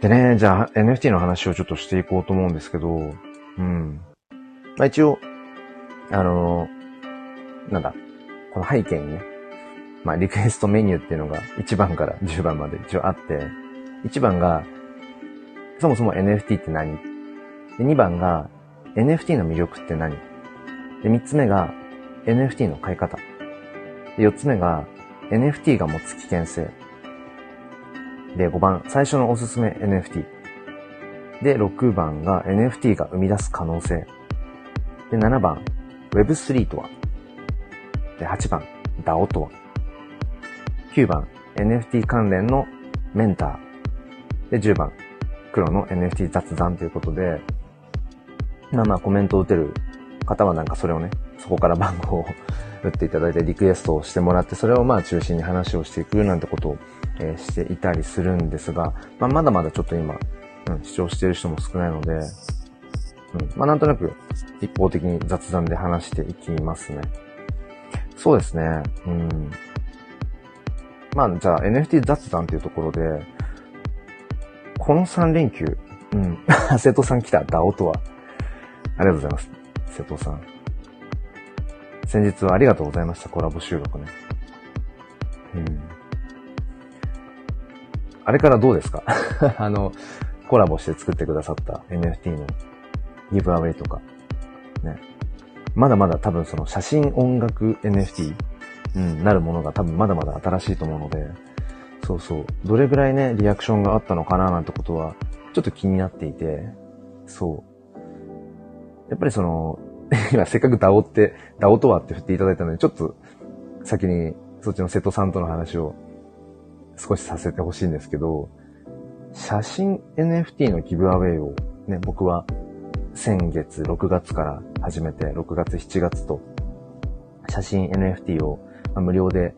でね、じゃあ NFT の話をちょっとしていこうと思うんですけど、うん。まあ一応、あの、なんだ、この背景にね、まあリクエストメニューっていうのが1番から10番まで一応あって、1番が、そもそも NFT って何？で ?2 番が、NFT の魅力って何？で、3つ目が、NFT の買い方。で、4つ目が、NFT が持つ危険性。で、5番、最初のおすすめ NFT。で、6番が NFT が生み出す可能性。で、7番、Web3 とは。で、8番、DAO とは。9番、NFT 関連のメンター。で、10番、黒の NFT 雑談ということで、まあまあコメントを打てる方はなんかそれをね、そこから番号を打っていただいてリクエストをしてもらって、それをまあ中心に話をしていくなんてことを、え、していたりするんですが、まあまだまだちょっと今、うん、視聴している人も少ないので、うん、まあなんとなく一方的に雑談で話していきますね。そうですね。うん。まあじゃあ NFT 雑談っていうところで、この3連休、うん。瀬戸さん来た、ダオとは。ありがとうございます。瀬戸さん。先日はありがとうございました、コラボ収録ね。うん。あれからどうですか？あの、コラボして作ってくださった NFT のギブアウェイとか、ね。まだまだ多分その写真音楽 NFT、うん、なるものが多分まだまだ新しいと思うので、そうそう、どれぐらいね、リアクションがあったのかななんてことは、ちょっと気になっていて、そう。やっぱりその、今せっかくダオって、ダオとはって振っていただいたので、ちょっと先にそっちの瀬戸さんとの話を少しさせてほしいんですけど、写真 NFT のギブアウェイをね、僕は先月6月から始めて、6月7月と写真 NFT を無料で、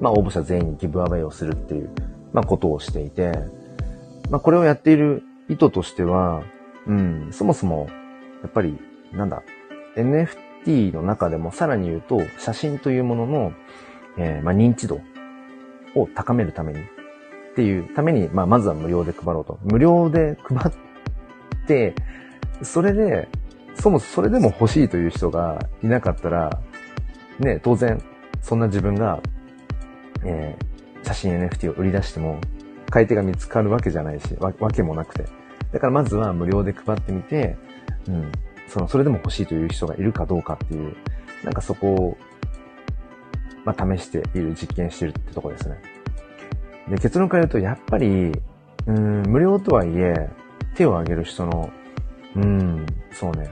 まあ応募者全員にギブアウェイをするっていう、まあことをしていて、まあこれをやっている意図としては、うん、そもそも、やっぱり、なんだ、NFT の中でもさらに言うと、写真というものの、えー、まあ、認知度を高めるためにっていうために、まあ、まずは無料で配ろうと。無料で配って、それで、そもそれでも欲しいという人がいなかったら、ね、当然、そんな自分が、えー、写真 NFT を売り出しても、買い手が見つかるわけじゃないし、わわけもなくて。だからまずは無料で配ってみて、うん、その、それでも欲しいという人がいるかどうかっていう、なんかそこを、まあ、試している、実験してるってとこですね。で、結論から言うと、やっぱり、うん、無料とはいえ、手を挙げる人の、うん、そうね、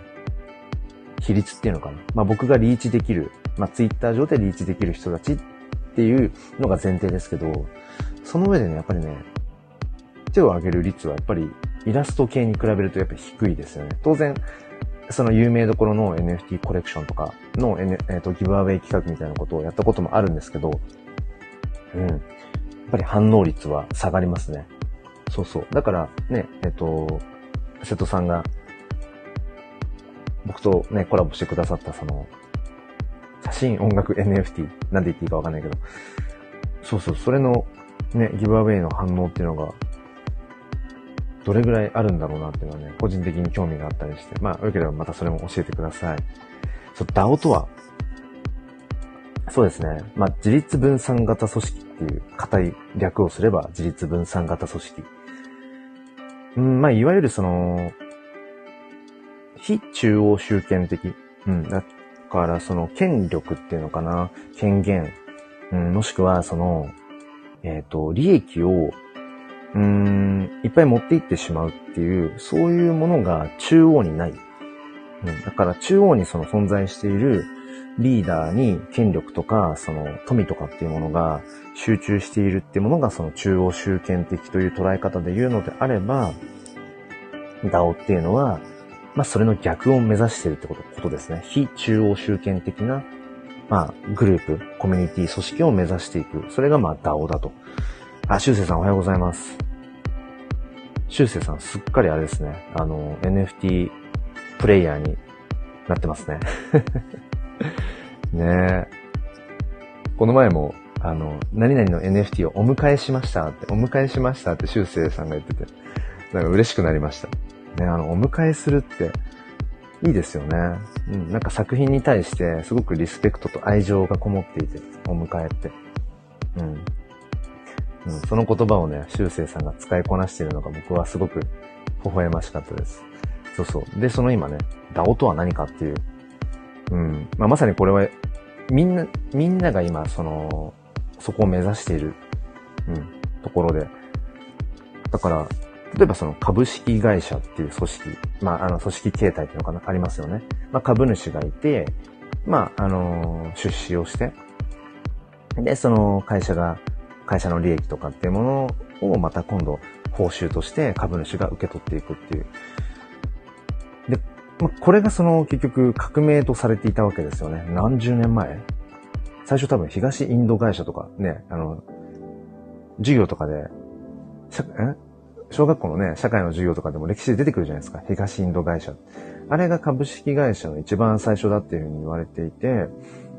比率っていうのかな。まあ、僕がリーチできる、まあ、ツイッター上でリーチできる人たちっていうのが前提ですけど、その上でね、やっぱりね、手を挙げる率はやっぱりイラスト系に比べるとやっぱり低いですよね。当然、その有名どころの NFT コレクションとかの、N えーと、ギブアウェイ企画みたいなことをやったこともあるんですけど、うん。やっぱり反応率は下がりますね。そうそう。だからね、えっ、ー、と、瀬戸さんが、僕とね、コラボしてくださったその、写真、音楽、NFT、なんで言っていいかわかんないけど、そうそう、それのね、ギブアウェイの反応っていうのが、どれぐらいあるんだろうなっていうのはね、個人的に興味があったりして、まあ、よければまたそれも教えてください。そう、DAO とは、そうですね。まあ、自立分散型組織っていう硬い略をすれば自立分散型組織。うん、まあ、いわゆるその、非中央集権的。うん、だからその権力っていうのかな。権限。うん、もしくはその、えっ、ー、と、利益をうーん、いっぱい持っていってしまうっていう、そういうものが中央にない。うん、だから中央にその存在しているリーダーに権力とか、その富とかっていうものが集中しているっていうものがその中央集権的という捉え方で言うのであれば、DAO っていうのは、まあそれの逆を目指しているってことことですね。非中央集権的な、まあグループ、コミュニティ、組織を目指していく。それがまあ DAO だと。あ、しゅうせいさんおはようございます。しゅうせいさんすっかりあれですね。あの、NFT プレイヤーになってますね。ねえ。この前も、あの、何々の NFT をお迎えしましたって、お迎えしましたってしゅうせいさんが言ってて、なんか嬉しくなりました。ね、あの、お迎えするって、いいですよね。うん、なんか作品に対してすごくリスペクトと愛情がこもっていて、お迎えって。うん。うん、その言葉をね、修正さんが使いこなしているのが僕はすごく微笑ましかったです。そうそう。で、その今ね、ダオとは何かっていう。うん。まあ、まさにこれは、みんな、みんなが今、その、そこを目指している、うん、ところで。だから、例えばその株式会社っていう組織、まあ、あの、組織形態っていうのかな、ありますよね。まあ、株主がいて、まあ、あの出資をして、で、その会社が、会社の利益とかっていうものをまた今度報酬として株主が受け取っていくっていう。で、これがその結局革命とされていたわけですよね。何十年前最初多分東インド会社とかね、あの、授業とかで、小学校のね、社会の授業とかでも歴史で出てくるじゃないですか。東インド会社。あれが株式会社の一番最初だっていうふうに言われていて、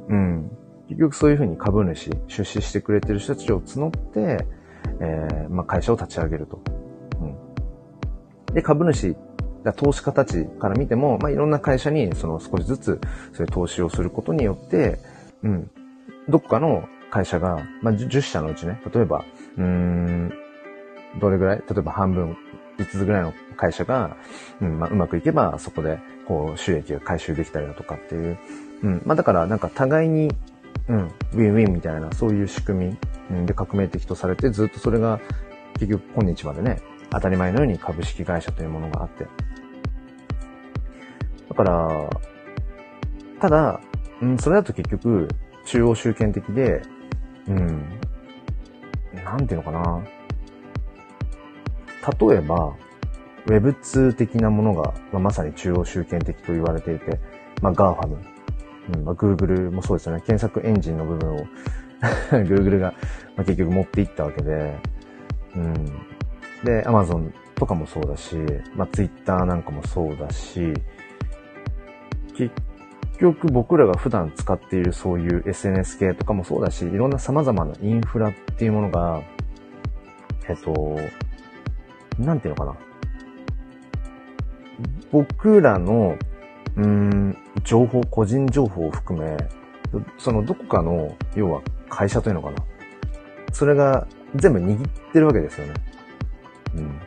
うん。結局そういうふうに株主、出資してくれてる人たちを募って、えー、まあ、会社を立ち上げると。うん。で、株主、投資家たちから見ても、まあ、いろんな会社に、その少しずつ、そういう投資をすることによって、うん。どっかの会社が、まあ、10社のうちね、例えば、うん、どれぐらい例えば半分、5つぐらいの会社が、うん、まあ、うまくいけば、そこで、こう、収益が回収できたりだとかっていう。うん。まあ、だから、なんか互いに、うん、ウィンウィンみたいな、そういう仕組み、うん、で革命的とされて、ずっとそれが、結局今日までね、当たり前のように株式会社というものがあって。だから、ただ、うん、それだと結局、中央集権的で、うん、なんていうのかな。例えば、Web2 的なものが、まあ、まさに中央集権的と言われていて、まあ、GAFAM、うんまあ、Google もそうですよね。検索エンジンの部分を Google が、まあ、結局持っていったわけで、うん。で、Amazon とかもそうだし、まあ、Twitter なんかもそうだし、結局僕らが普段使っているそういう SNS 系とかもそうだし、いろんな様々なインフラっていうものが、えっと、なんていうのかな。僕らの、うん、情報、個人情報を含め、そのどこかの、要は会社というのかな。それが全部握ってるわけですよね。うん。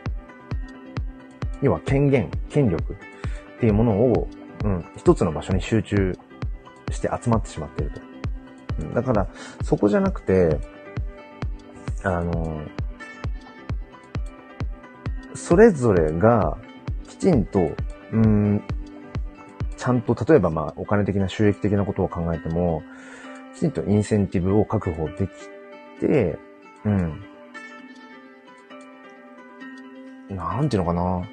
要は権限、権力っていうものを、うん、一つの場所に集中して集まってしまっていると。うん、だから、そこじゃなくて、あの、それぞれがきちんと、うん、ちゃんと、例えばまあ、お金的な収益的なことを考えても、きちんとインセンティブを確保できて、うん。なんていうのかな。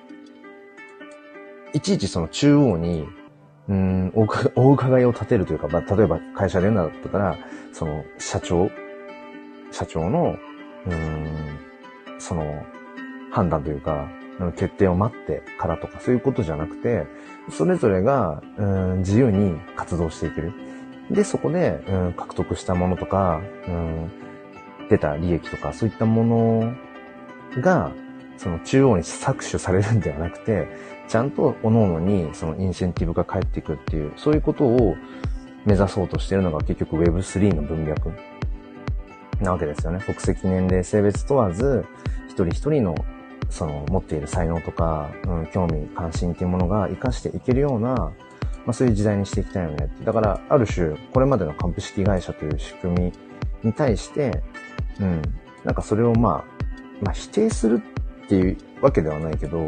いちいちその中央に、うん、お 伺いを立てるというか、まあ、例えば会社で言うんだったら、その社長、社長の、うん、その、判断というか、決定を待ってからとか、そういうことじゃなくて、それぞれが、うん、自由に活動していける。で、そこで、うん、獲得したものとか、うん、出た利益とか、そういったものが、その中央に搾取されるんではなくて、ちゃんと各々にそのインセンティブが返っていくっていう、そういうことを目指そうとしているのが結局 Web3 の文脈なわけですよね。国籍、年齢、性別問わず、一人一人のその持っている才能とか、うん、興味、関心っていうものが活かしていけるような、まあそういう時代にしていきたいよね。だから、ある種、これまでの株式会社という仕組みに対して、うん、なんかそれをまあ、まあ否定するっていうわけではないけど、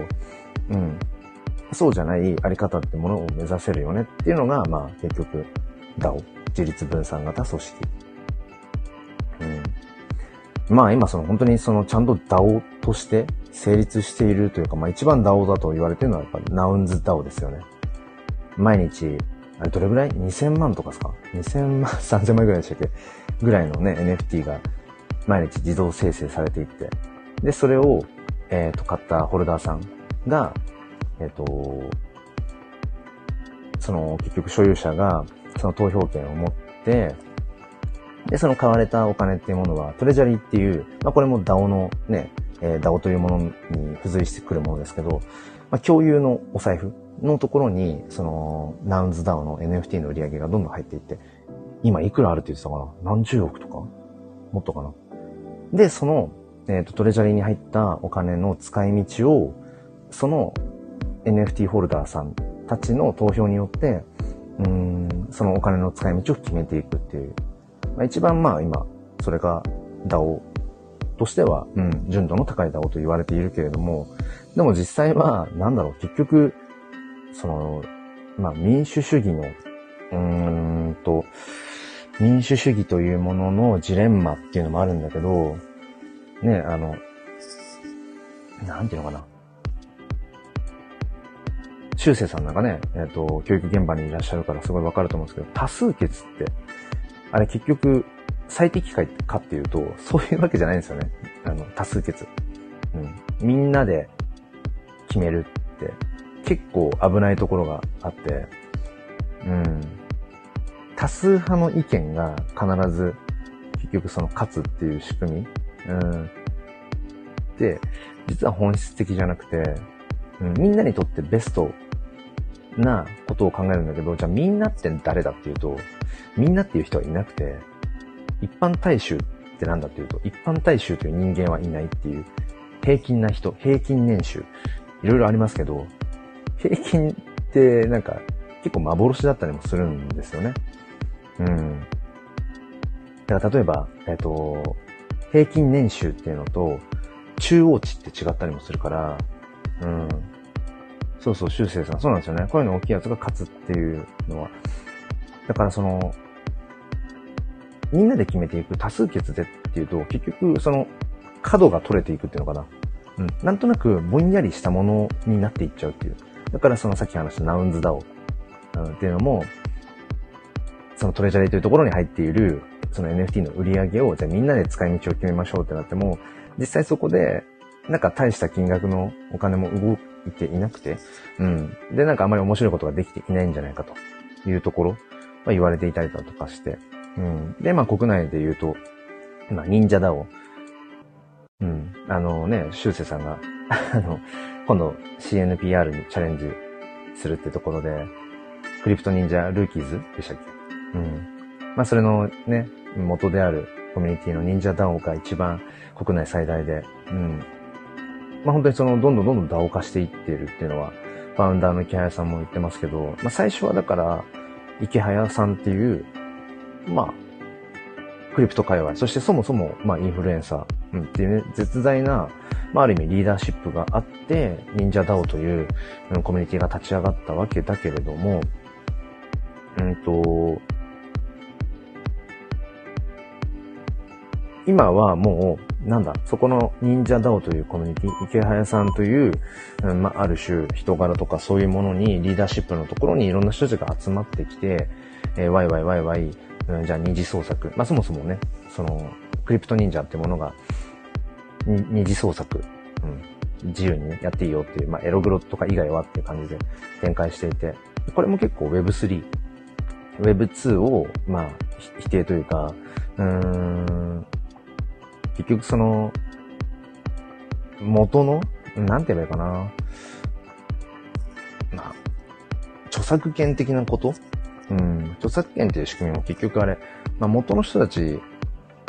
うん、そうじゃないあり方ってものを目指せるよねっていうのが、まあ結局、DAO、自立分散型組織。うん。まあ今その本当にそのちゃんと DAO として成立しているというか、まあ一番 DAO だと言われてるのはやっぱナウンズ DAO ですよね。毎日、あれどれぐらい ?2000 万とかですか ?2000 万、3000万ぐらいでしたっけ？ぐらいのね、NFT が毎日自動生成されていって、で、それを、えっ、ー、と、買ったホルダーさんが、えっ、ー、と、その、結局所有者が、その投票権を持って、で、その買われたお金っていうものは、トレジャリーっていう、まあこれも DAO のね、えー、DAO というものに付随してくるものですけど、まあ、共有のお財布のところに、その、ナウンズ DAO の NFT の売り上げがどんどん入っていって、今いくらあるって言ってたかな？何十億とか？もっとかな？で、その、えっ、ー、と、トレジャリーに入ったお金の使い道を、その NFT ホルダーさんたちの投票によって、うん、そのお金の使い道を決めていくっていう。まあ、一番まあ今、それが DAO としては、うん、純度の高い DAO と言われているけれども、でも実際は、なんだろう、結局、その、まあ民主主義の、うーんと、民主主義というもののジレンマっていうのもあるんだけど、ね、あの、なんていうのかな。修正さんなんかね、えっ、ー、と、教育現場にいらっしゃるからすごいわかると思うんですけど、多数決って、あれ結局、最適解かっていうと、そういうわけじゃないんですよね。あの、多数決。うん。みんなで決めるって、結構危ないところがあって、うん。多数派の意見が必ず、結局その勝つっていう仕組み。うん。で、実は本質的じゃなくて、うん、みんなにとってベストなことを考えるんだけど、じゃあみんなって誰だっていうと、みんなっていう人はいなくて、一般大衆ってなんだっていうと、一般大衆という人間はいないっていう、平均な人、平均年収、いろいろありますけど、平均ってなんか結構幻だったりもするんですよね。うん。だから例えば、えっ、と、平均年収っていうのと、中央値って違ったりもするから、うん。そうそう、修正さん。そうなんですよね。声の大きいやつが勝つっていうのは。だからその、みんなで決めていく多数決でっていうと、結局、その、角が取れていくっていうのかな。うん。なんとなく、ぼんやりしたものになっていっちゃうっていう。だからそのさっき話したナウンズダオ、うん、っていうのも、そのトレジャリーというところに入っている、その NFT の売り上げを、じゃあみんなで使い道を決めましょうってなっても、実際そこで、なんか大した金額のお金も動いていなくて、うん。で、なんかあまり面白いことができていないんじゃないかというところは言われていたりだとかして、うん。で、まあ国内で言うと、まあ忍者だを、うん。あのね、修正さんがあの、今度 CNPR にチャレンジするってところで、クリプト忍者ルーキーズでしたっけ？うん。まあそれのね、元であるコミュニティの忍者ダオが一番国内最大で、うん。まあ本当にその、どんどんどんどんダオ化していっているっていうのは、ファウンダーの池早さんも言ってますけど、まあ最初はだから、池早さんっていう、まあ、クリプト界隈、そしてそもそも、まあ、インフルエンサー、うん、っていうね、絶大な、まあ、ある意味リーダーシップがあって、忍者ダオという、うん、コミュニティが立ち上がったわけだけれども、うんと、今はもう、なんだ、そこの忍者ダオというコミュニティ、池早さんという、うん、まあ、ある種人柄とかそういうものに、リーダーシップのところにいろんな人たちが集まってきて、えー、ワイワイワイワイ、うん、じゃあ二次創作。まあ、そもそもね、その、クリプト忍者ってものが、二次創作、うん、自由にやっていいよっていう、まあ、エログロとか以外はっていう感じで展開していて、これも結構 Web3、Web2 を、まあ、否定というか、うーん、結局その、元の、なんて言えばいいかな。まあ、著作権的なことうん。著作権っていう仕組みも結局あれ、まあ元の人たち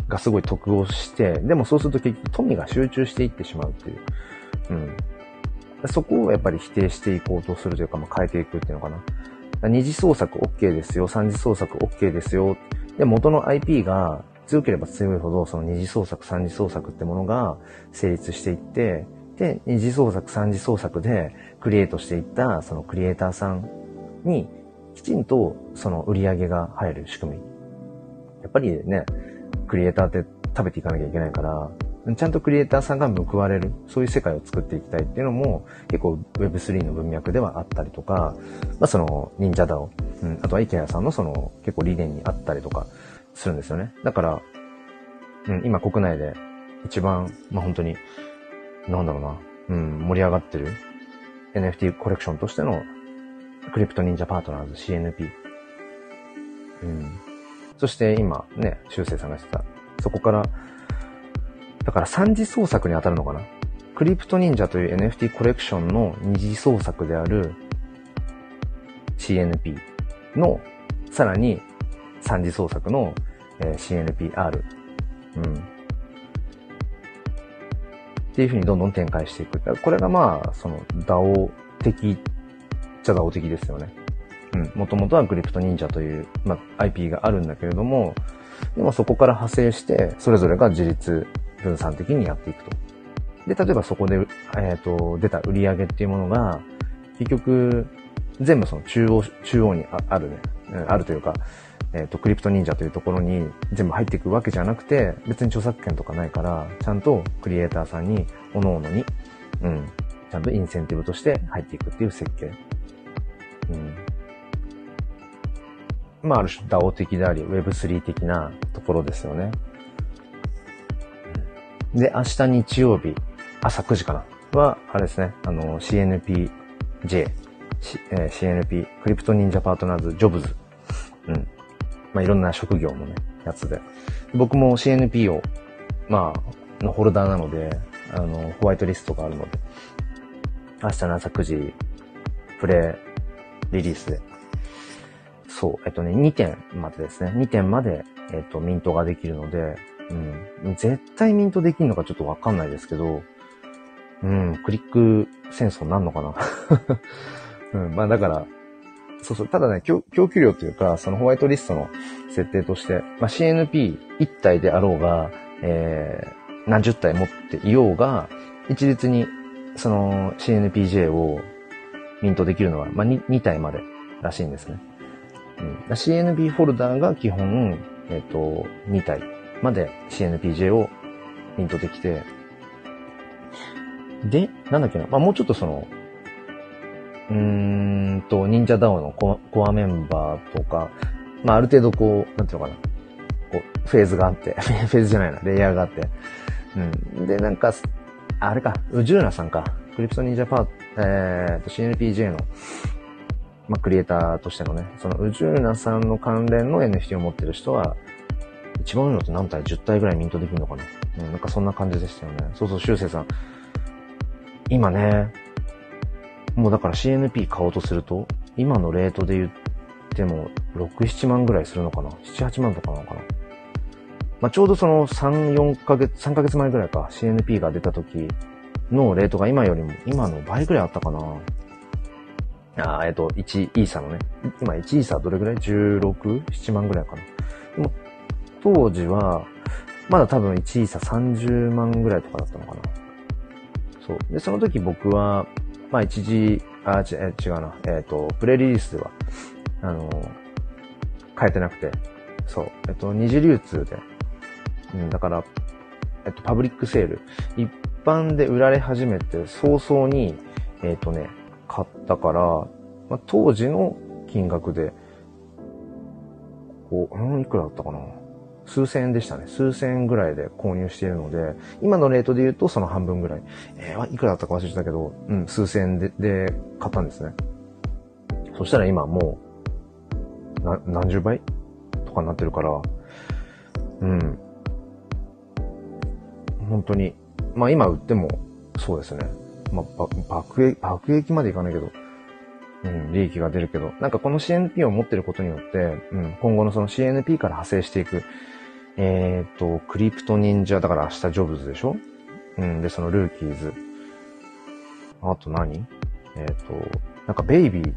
がすごい得をして、でもそうすると結局富が集中していってしまうっていう。うん。そこをやっぱり否定していこうとするというか、まあ、変えていくっていうのかな。二次創作 OK ですよ、三次創作 OK ですよ。で、元の IP が強ければ強いほど、その二次創作、三次創作ってものが成立していって、で、二次創作、三次創作でクリエイトしていったそのクリエイターさんにきちんとその売り上げが入る仕組み。やっぱりね、クリエイターって食べていかなきゃいけないから、ちゃんとクリエイターさんが報われる、そういう世界を作っていきたいっていうのも、結構 Web3 の文脈ではあったりとか、まあその忍者だを、うん、あとはイケアさんのその結構理念にあったりとかするんですよね。だから、うん、今国内で一番、まあ本当に、なんだろうな、うん、盛り上がってる NFT コレクションとしてのクリプト忍者パートナーズ CNP。うん。そして今ね、修正さんがしてた。そこから、だから三次創作に当たるのかな？クリプト忍者という NFT コレクションの二次創作である CNP の、さらに三次創作の、えー、CNPR。うん。っていうふうにどんどん展開していく。これがまあ、その DAO 的ちゃ DAO 的ですよね。うん。もともとはクリプト忍者という、まあ、IP があるんだけれども、でもそこから派生して、それぞれが自立分散的にやっていくと。で、例えばそこで、えっ、ー、と、出た売り上げっていうものが、結局、全部その中央、中央にあるね、あるというか、えっ、ー、と、クリプト忍者というところに全部入っていくわけじゃなくて、別に著作権とかないから、ちゃんとクリエイターさんに、各々に、うん、ちゃんとインセンティブとして入っていくっていう設計。うん。まあ、ある種 DAO 的であり、Web3 的なところですよね。で、明日日曜日、朝9時かなは、あれですね、あの、CNPJ、えー、CNP、クリプト忍者パートナーズ、ジョブズ。うん。まあ、いろんな職業のね、やつで。僕も CNP を、まあ、のホルダーなので、あの、ホワイトリストがあるので、明日の朝9時、プレイリリースで。そう、えっとね、2点までですね。2点まで、えっと、ミントができるので、うん。絶対ミントできるのかちょっとわかんないですけど、うん、クリック戦争になるのかな うん、まあだから、そうそう、ただね、供給量というか、そのホワイトリストの設定として、まあ、CNP1 体であろうが、えー、何十体持っていようが、一律にその CNPJ をミントできるのは、まあ2、2体までらしいんですね。うん、CNP フォルダーが基本、えっ、ー、と、2体まで CNPJ をミントできて、で、なんだっけな、まあ、もうちょっとその、うーんと、忍者ダオのココアメンバーとか、まあ、ある程度こう、なんていうのかな、こう、フェーズがあって、フェーズじゃないな、レイヤーがあって、うん。で、なんか、あれか、宇宙なさんか、クリプト忍者パー、えーと、CNPJ の、まあ、クリエイターとしてのね、その宇宙なさんの関連の NFT を持ってる人は、一番多いのって何体 ?10 体ぐらいミントできるのかな？うん、なんかそんな感じでしたよね。そうそう、修正さん。今ね、もうだから CNP 買おうとすると、今のレートで言っても、6、7万ぐらいするのかな ?7、8万とかなのかな？まあ、ちょうどその3、4ヶ月、3ヶ月前ぐらいか、CNP が出た時のレートが今よりも、今の倍ぐらいあったかなあえっと、1イーサのね。今1イーサどれぐらい ?16、7万ぐらいかな。でも、当時は、まだ多分1イーサ30万ぐらいとかだったのかな。そう。で、その時僕は、まあ一時、あ、違う違うな。えっ、ー、と、プレリリースでは、あの、変えてなくて、そう。えっと、二次流通で、うん、だから、えっと、パブリックセール。一般で売られ始めて早々に、えっとね、買ったから、まあ、当時の金額で、こう、うん、いくらだったかな？数千円でしたね。数千円ぐらいで購入しているので、今のレートで言うとその半分ぐらい。えー、いくらだったか忘れてたけど、うん、数千円でで買ったんですね。そしたら今もう、な、何十倍とかになってるから、うん。本当に。まあ今売っても、そうですね。まあ、爆撃、爆撃までいかないけど、うん、利益が出るけど、なんかこの CNP を持ってることによって、うん、今後のその CNP から派生していく、えっ、と、クリプト忍者、だから明日ジョブズでしょ？うん、で、そのルーキーズ。あと何？えっ、と、なんかベイビー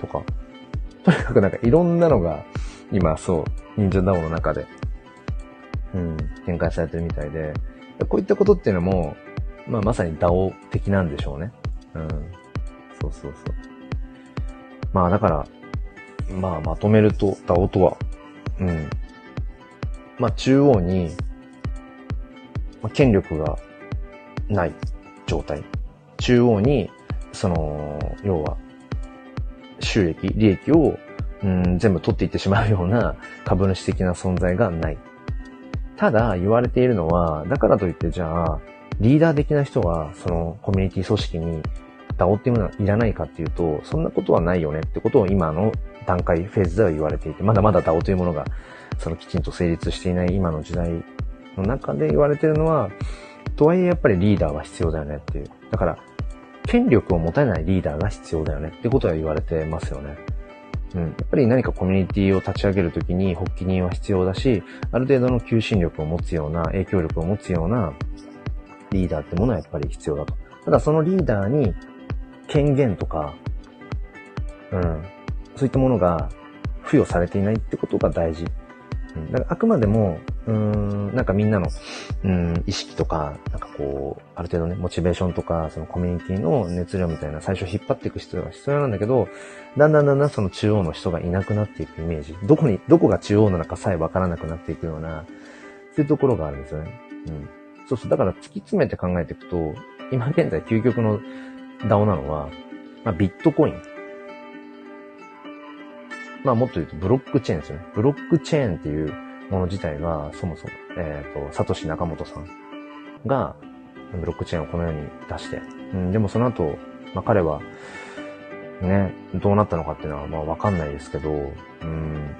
とか、とにかくなんかいろんなのが、今そう、忍者ダオの中で、うん、展開されてるみたいで、こういったことっていうのも、まあまさにダオ的なんでしょうね。うん。そうそうそう。まあだから、まあまとめると、ダオとは、うん、まあ、中央に、まあ、権力がない状態。中央に、その、要は、収益、利益を、うん、全部取っていってしまうような株主的な存在がない。ただ、言われているのは、だからといってじゃあ、リーダー的な人は、そのコミュニティ組織に DAO っていうものはいらないかっていうと、そんなことはないよねってことを今の段階、フェーズでは言われていて、まだまだ DAO というものがそのきちんと成立していない今の時代の中で言われてるのは、とはいえやっぱりリーダーは必要だよねっていう。だから、権力を持たないリーダーが必要だよねってことは言われてますよね。うん。やっぱり何かコミュニティを立ち上げるときに発起人は必要だし、ある程度の求心力を持つような、影響力を持つようなリーダーってものはやっぱり必要だと。ただそのリーダーに権限とか、うん、そういったものが付与されていないってことが大事。だからあくまでも、うん、なんかみんなの、うん、意識とか、なんかこう、ある程度ね、モチベーションとか、そのコミュニティの熱量みたいな最初引っ張っていく必要が必要なんだけど、だんだんだんだんその中央の人がいなくなっていくイメージ。どこに、どこが中央なのかさえわからなくなっていくような、そういうところがあるんですよね。うん。そうそう。だから突き詰めて考えていくと、今現在究極の DAO なのは、まあ、ビットコイン。まあもっと言うとブロックチェーンですよね。ブロックチェーンっていうもの自体が、そもそも、えっ、ー、と、サトシナカモトさんが、ブロックチェーンをこのように出して、うん、でもその後、まあ彼は、ね、どうなったのかっていうのは、まあわかんないですけど、うん。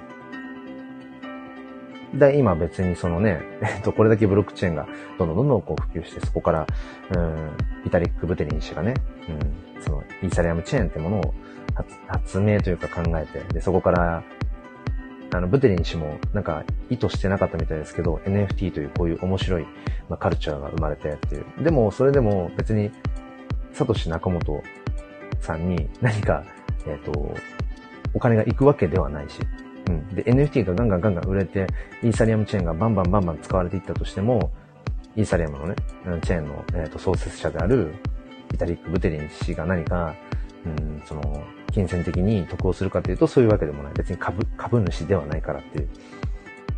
で、今別にそのね、えっと、これだけブロックチェーンがどんどんどんどんこう普及して、そこから、うん、ビタリック・ブテリン氏がね、うん、そのイーサリアムチェーンってものを発明というか考えて、で、そこから、あの、ブテリン氏もなんか意図してなかったみたいですけど、NFT というこういう面白い、まあ、カルチャーが生まれてっていう。でも、それでも別に、サトシ中本さんに何か、えっ、ー、と、お金が行くわけではないし。うん。で、NFT がガンガンガンガン売れて、イーサリアムチェーンがバンバンバンバン使われていったとしても、イーサリアムのね、チェーンの、えーと創設者である、ビタリック・ブテリン氏が何か、うん、その、金銭的に得をするかというとそういうわけでもない。別に株、株主ではないからっていう。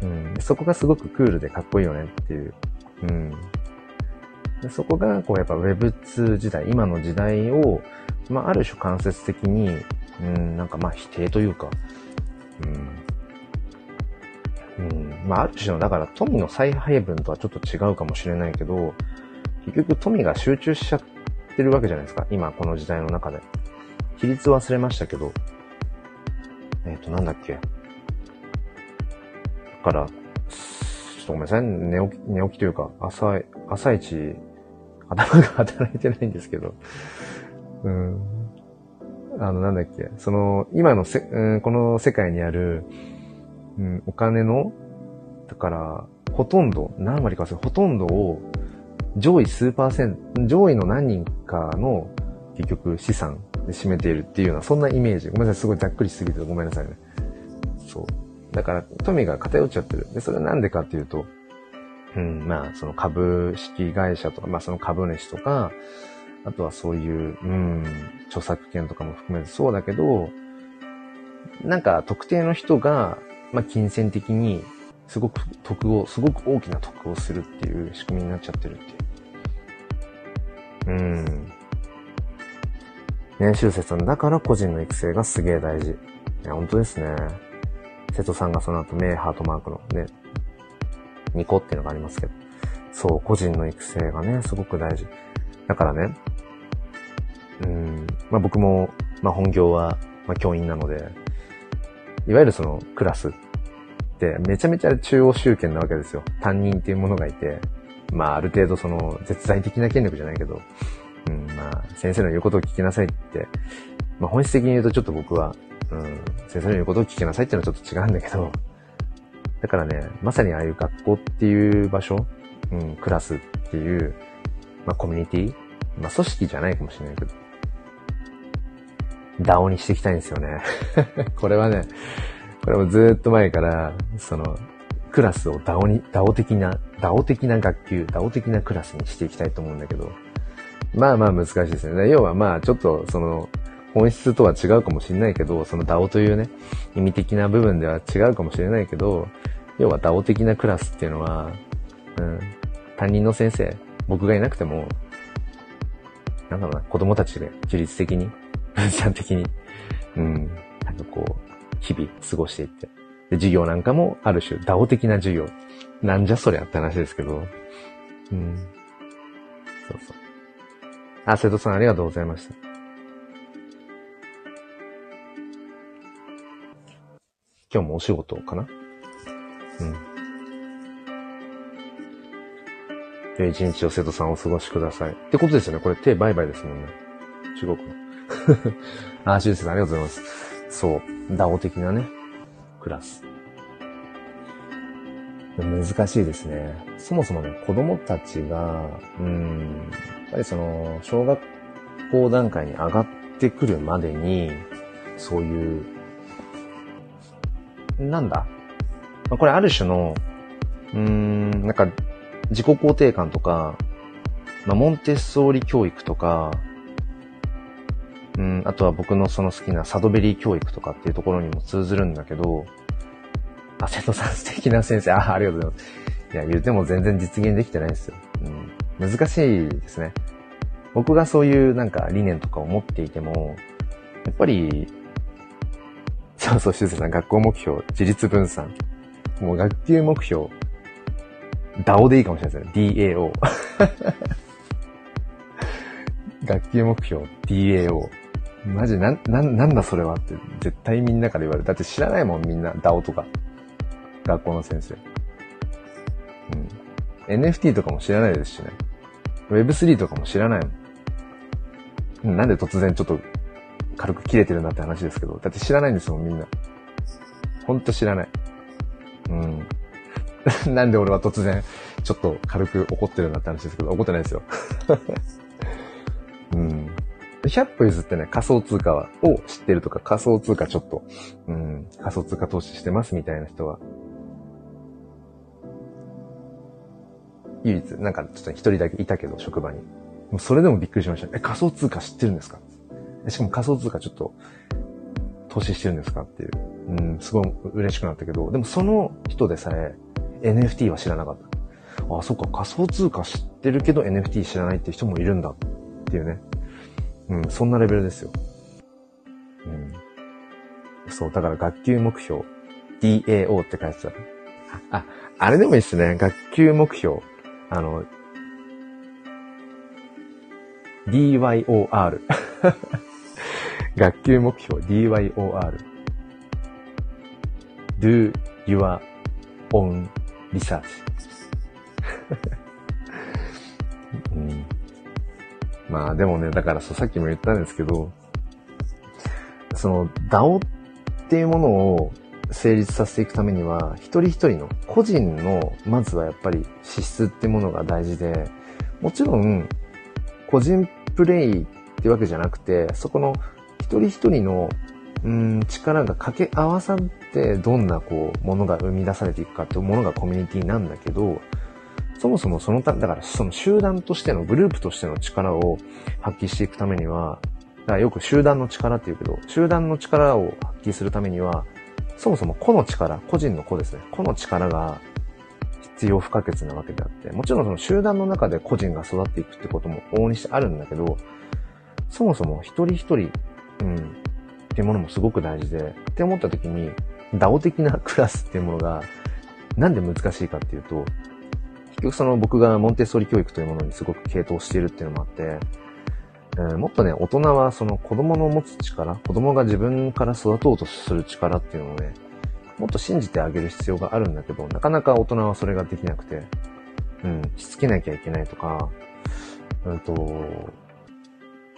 うん、そこがすごくクールでかっこいいよねっていう。うん。でそこが、こうやっぱ Web2 時代、今の時代を、まあある種間接的に、うん、なんかまあ否定というか、うん。うん、まあある種の、だから富の再配分とはちょっと違うかもしれないけど、結局富が集中しちゃってるわけじゃないですか。今この時代の中で。比率忘れましたけど、えっ、ー、と、なんだっけ。だから、ちょっとごめんなさい。寝起き、寝起きというか、朝、朝一、頭が働いてないんですけど、うん。あの、なんだっけ。その、今のせ、うん、この世界にある、うん、お金の、だから、ほとんど、何割かする、ほとんどを、上位数パーセント、上位の何人かの、結局資産で占めているっていうような、そんなイメージ。ごめんなさい、すごいざっくりしすぎてごめんなさいね。そう。だから、富が偏っちゃってる。で、それはなんでかっていうと、うん、まあ、その株式会社とか、まあその株主とか、あとはそういう、うん、著作権とかも含めてそうだけど、なんか特定の人が、まあ金銭的にすごく得を、すごく大きな得をするっていう仕組みになっちゃってるっていう。うん。年収説だから個人の育成がすげえ大事。いや、本当ですね。瀬戸さんがその後、目ハートマークのね、2個っていうのがありますけど。そう、個人の育成がね、すごく大事。だからね、うん、まあ僕も、まあ本業は、まあ教員なので、いわゆるそのクラスってめちゃめちゃ中央集権なわけですよ。担任っていうものがいて、まあある程度その絶対的な権力じゃないけど、うん、まあ、先生の言うことを聞きなさいって、まあ本質的に言うとちょっと僕は、うん、先生の言うことを聞きなさいっていうのはちょっと違うんだけど、だからね、まさにああいう学校っていう場所、うん、クラスっていう、まあコミュニティ、まあ組織じゃないかもしれないけど、ダオにしていきたいんですよね。これはね、これもずっと前から、その、クラスをダオに、ダオ的な、ダオ的な学級、ダオ的なクラスにしていきたいと思うんだけど、まあまあ難しいですね。要はまあちょっとその本質とは違うかもしれないけど、その DAO というね、意味的な部分では違うかもしれないけど、要は DAO 的なクラスっていうのは、うん、担任の先生、僕がいなくても、なんだろうな、子供たちで自律的に、分散的に、うん、なんかこう、日々過ごしていって。で、授業なんかもある種 DAO 的な授業。なんじゃそりゃって話ですけど、うん。そうそう。あ、瀬戸さんありがとうございました。今日もお仕事かな？うん。良い一日を生徒さんお過ごしください。ってことですよね。これ手バイバイですもんね。中国の。あ、しゅうせさんありがとうございます。そう。ダオ的なね、クラス。難しいですね。そもそもね、子供たちが、うん、ぱりその、小学校段階に上がってくるまでに、そういう、なんだ、ま、これある種の、うーん、なんか、自己肯定感とか、まあ、モンテッソーリ教育とか、うん、あとは僕のその好きなサドベリー教育とかっていうところにも通ずるんだけど、あ、瀬戸さん素敵な先生、あ、ありがとうございます。いや、言うても全然実現できてないんですよ。うん。難しいですね。僕がそういうなんか理念とかを持っていても、やっぱり、そうそう、しずさん、学校目標、自立分散。もう学級目標、DAO でいいかもしれないですね。DAO。学級目標、DAO。マジ、な、な、なんだそれはって絶対みんなから言われる。だって知らないもん、みんな、DAO とか。学校の先生。うん。NFT とかも知らないですしね。Web3 とかも知らないもん。なんで突然ちょっと軽く切れてるなって話ですけど。だって知らないんですもん、みんな。ほんと知らない。うん。なんで俺は突然、ちょっと軽く怒ってるんだって話ですけど、怒ってないですよ。うん。100歩譲ってね、仮想通貨を知ってるとか、仮想通貨ちょっと、うん、仮想通貨投資してますみたいな人は、唯一、なんかちょっと一人だけいたけど、職場に。それでもびっくりしました。え、仮想通貨知ってるんですか？しかも仮想通貨ちょっと投資してるんですかっていう。うん、すごい嬉しくなったけど、でもその人でさえ NFT は知らなかった。あ、そっか、仮想通貨知ってるけど NFT 知らないっていう人もいるんだっていうね。うん、そんなレベルですよ。うん。そう、だから学級目標、DAO って書いてた。あ、あれでもいいっすね。学級目標。あの、DYOR。学級目標 DYOR。do your own research うん。まあでもね、だからさっきも言ったんですけど、その DAO っていうものを成立させていくためには、一人一人の個人の、まずはやっぱり資質ってものが大事で、もちろん、個人プレイってわけじゃなくて、そこの一人一人の、うん、力が掛け合わさって、どんなこう、ものが生み出されていくかっていうものがコミュニティなんだけど、そもそもそのた、だからその集団としての、グループとしての力を発揮していくためには、だからよく集団の力って言うけど、集団の力を発揮するためには、そもそも個の力、個人の個ですね。個の力が必要不可欠なわけであって、もちろんその集団の中で個人が育っていくってことも往々にしてあるんだけど、そもそも一人一人、うん、っていうものもすごく大事で、って思った時に、ダオ的なクラスっていうものが、なんで難しいかっていうと、結局その僕がモンテッソーリ教育というものにすごく傾倒しているっていうのもあって、えー、もっとね、大人はその子供の持つ力、子供が自分から育とうとする力っていうのをね、もっと信じてあげる必要があるんだけど、なかなか大人はそれができなくて、うん、しつけなきゃいけないとか、うんと、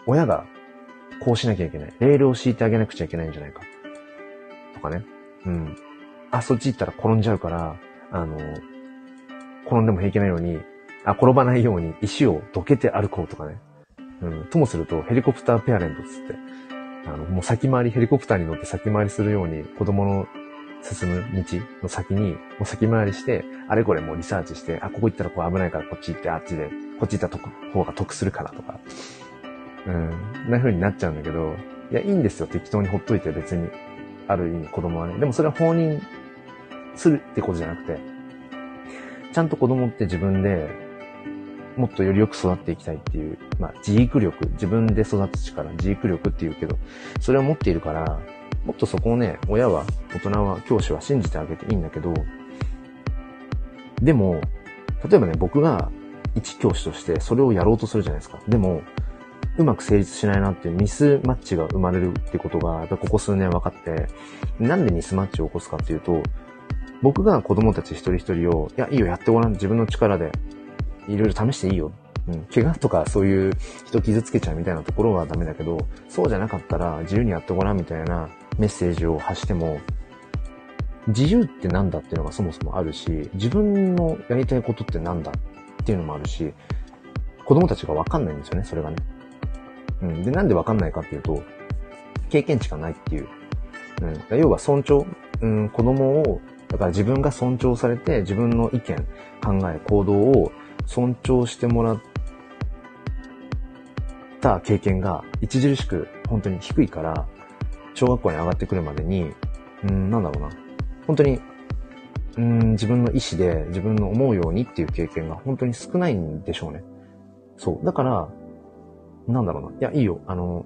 親がこうしなきゃいけない。レールを敷いてあげなくちゃいけないんじゃないか。とかね。うん。あ、そっち行ったら転んじゃうから、あの、転んでも平気なように、あ、転ばないように石をどけて歩こうとかね。うん、ともするとヘリコプターペアレントつって、あの、もう先回り、ヘリコプターに乗って先回りするように子供の進む道の先に、もう先回りして、あれこれもうリサーチして、あ、ここ行ったらこう危ないからこっち行って、あっちで、こっち行った方が得するからとか、うん、な風になっちゃうんだけど、いや、いいんですよ。適当にほっといて別に。ある意味子供はね。でもそれは放任するってことじゃなくて、ちゃんと子供って自分でもっとよりよく育っていきたいっていう、まあ、自育力、自分で育つ力、自育力って言うけど、それを持っているから、もっとそこをね、親は、大人は、教師は信じてあげていいんだけど、でも、例えばね、僕が一教師としてそれをやろうとするじゃないですか。でも、うまく成立しないなっていうミスマッチが生まれるってことが、やっぱここ数年分かって、なんでミスマッチを起こすかっていうと、僕が子供たち一人一人を、いや、いいよ、やってごらん、自分の力でいろいろ試していいよ。うん。怪我とかそういう人傷つけちゃうみたいなところはダメだけど、そうじゃなかったら自由にやってごらんみたいなメッセージを発しても、自由ってなんだっていうのがそもそもあるし、自分のやりたいことってなんだっていうのもあるし、子供たちがわかんないんですよね、それがね。うん。で、なんでわかんないかっていうと、経験値がないっていう。うん。要は尊重、うん、子供を、だから自分が尊重されて、自分の意見、考え、行動を尊重してもらった経験が著しく本当に低いから、小学校に上がってくるまでに、うん、なんだろうな。本当に、うん、自分の意思で自分の思うようにっていう経験が本当に少ないんでしょうね。そう。だから、なんだろうな。いや、いいよ。あの、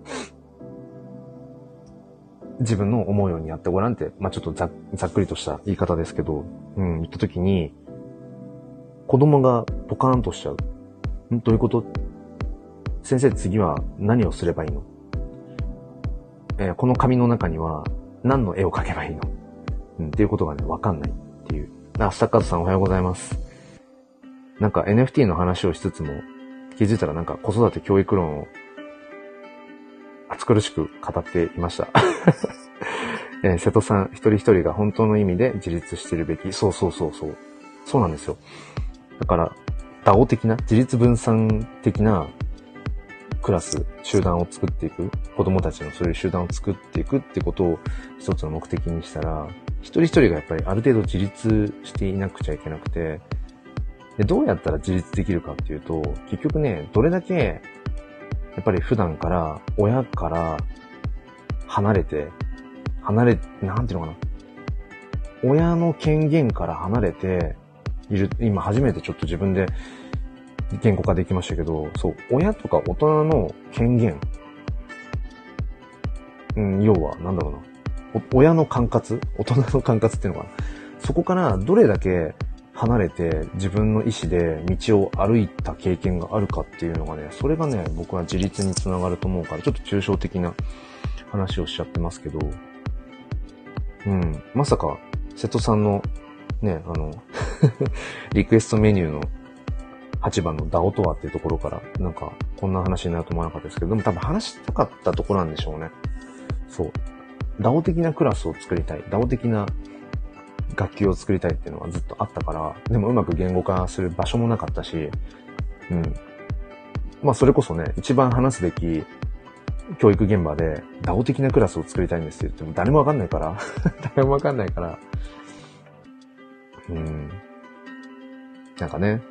自分の思うようにやってごらんって、まあ、ちょっとざっくりとした言い方ですけど、うん、言った時に、子供がポカーンとしちゃう。んどういうこと？先生次は何をすればいいの？えー、この紙の中には何の絵を描けばいいの？うん、っていうことがね、わかんないっていう。あ、スタッカーズさんおはようございます。なんか NFT の話をしつつも、気づいたらなんか子育て教育論を暑苦しく語っていました。えー、瀬戸さん、一人一人が本当の意味で自立してるべき。そうそうそうそう。そうなんですよ。だから、ダオ的な、自立分散的なクラス、集団を作っていく、子供たちのそういう集団を作っていくってことを一つの目的にしたら、一人一人がやっぱりある程度自立していなくちゃいけなくて、で、どうやったら自立できるかっていうと、結局ね、どれだけ、やっぱり普段から親から離れて、離れ、なんていうのかな。親の権限から離れて、今初めてちょっと自分で言語化できましたけど、そう、親とか大人の権限。うん、要は、なんだろうな。親の管轄？大人の管轄っていうのかな？そこからどれだけ離れて自分の意思で道を歩いた経験があるかっていうのがね、それがね、僕は自立につながると思うから、ちょっと抽象的な話をしちゃってますけど、うん、まさか、瀬戸さんの、ね、あの リクエストメニューの8番のダオとはっていうところから、なんか、こんな話になると思わなかったですけど、でも多分話したかったところなんでしょうね。そう。ダオ的なクラスを作りたい。ダオ的な楽器を作りたいっていうのはずっとあったから、でもうまく言語化する場所もなかったし、うん。まあそれこそね、一番話すべき教育現場で、ダオ的なクラスを作りたいんですって言っても誰もわかんないから、誰もわかんないから、うん。なんかね、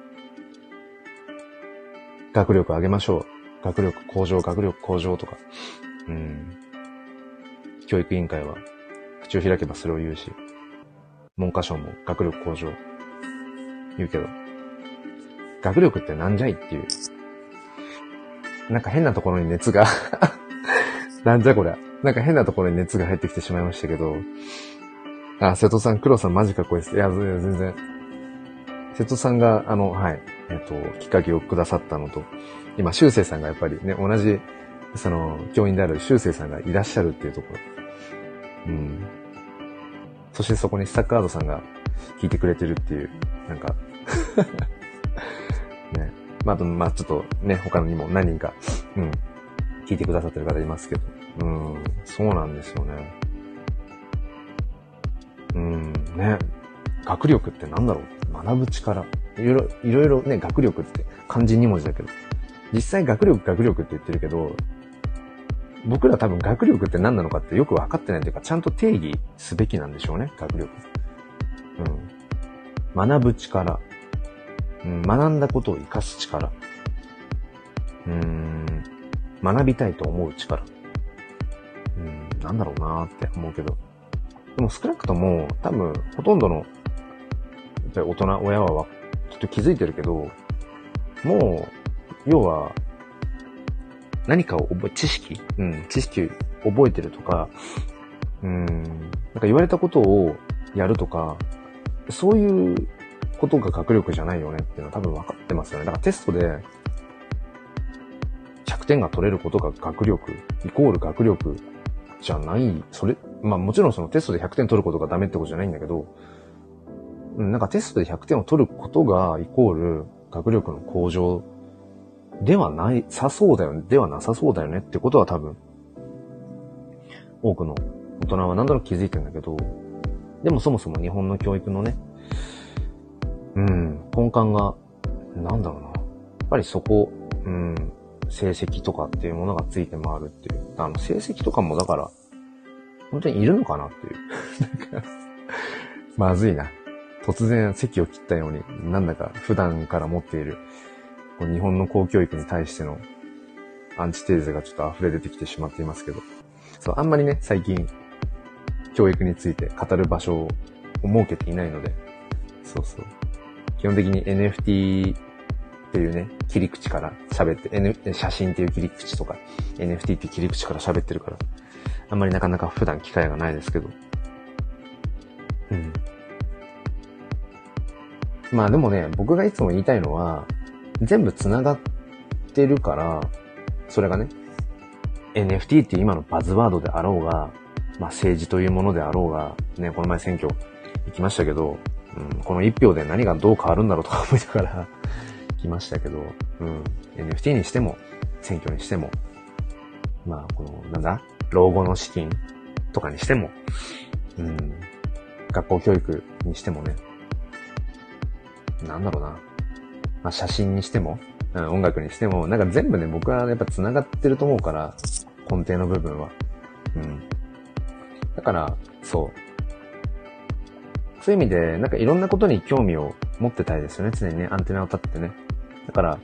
学力上げましょう。学力向上、学力向上とか。うん。教育委員会は口を開けばそれを言うし、文科省も学力向上言うけど、学力ってなんじゃいっていう。なんか変なところに熱が なんじゃこりゃ。なんか変なところに熱が入ってきてしまいましたけど、あ、瀬戸さん、黒さんマジかっこいいです。いや、全然。瀬戸さんが、あの、はい、えっ、と、きっかけをくださったのと、今、修正さんがやっぱりね、同じ、その、教員である修正さんがいらっしゃるっていうところ。うん。そしてそこにスタッカードさんが聞いてくれてるっていう、なんか ね。まあ、まあ、ちょっとね、他にも何人か、うん、聞いてくださってる方いますけど。うん、そうなんですよね。うん、ね。学力ってなんだろう学ぶ力。いろいろ、いろいろね、学力って漢字2文字だけど。実際学力学力って言ってるけど、僕ら多分学力って何なのかってよく分かってないというか、ちゃんと定義すべきなんでしょうね、学力。うん。学ぶ力。うん、学んだことを活かす力。うん、学びたいと思う力。うん、なんだろうなーって思うけど。でも少なくとも、多分、ほとんどの、ぱり大人、親はきっと気づいてるけど、もう、要は、何かを覚え、知識？うん、知識覚えてるとか、うん、なんか言われたことをやるとか、そういうことが学力じゃないよねっていうのは多分分かってますよね。だからテストで100点が取れることが学力、イコール学力じゃない、それ、まあもちろんそのテストで100点取ることがダメってことじゃないんだけど、うん、なんかテストで100点を取ることがイコール学力の向上ではない、さそうだよね、ではなさそうだよねってことは多分、多くの大人は何だろう気づいてんだけど、でもそもそも日本の教育のね、うん、根幹が、なんだろうな。やっぱりそこ、うん、成績とかっていうものがついて回るっていう。あの、成績とかもだから、本当にいるのかなっていう。なんかまずいな。突然席を切ったように、なんだか普段から持っている、日本の公教育に対してのアンチテーゼがちょっと溢れ出てきてしまっていますけど。そう、あんまりね、最近、教育について語る場所を設けていないので、そうそう。基本的に NFT っていうね、切り口から喋って、N、写真っていう切り口とか、NFT っていう切り口から喋ってるから、あんまりなかなか普段機会がないですけど。うん。まあでもね、僕がいつも言いたいのは、全部繋がってるから、それがね、NFT って今のバズワードであろうが、まあ政治というものであろうが、ね、この前選挙行きましたけど、うん、この一票で何がどう変わるんだろうとか思いながら 来ましたけど、うん、NFT にしても、選挙にしても、まあ、この、なんだ、老後の資金とかにしても、うん、学校教育にしてもね、なんだろうな。まあ、写真にしても、うん、音楽にしても、なんか全部ね、僕はやっぱ繋がってると思うから、根底の部分は。うん。だから、そう。そういう意味で、なんかいろんなことに興味を持ってたいですよね。常にね、アンテナを立ってね。だから、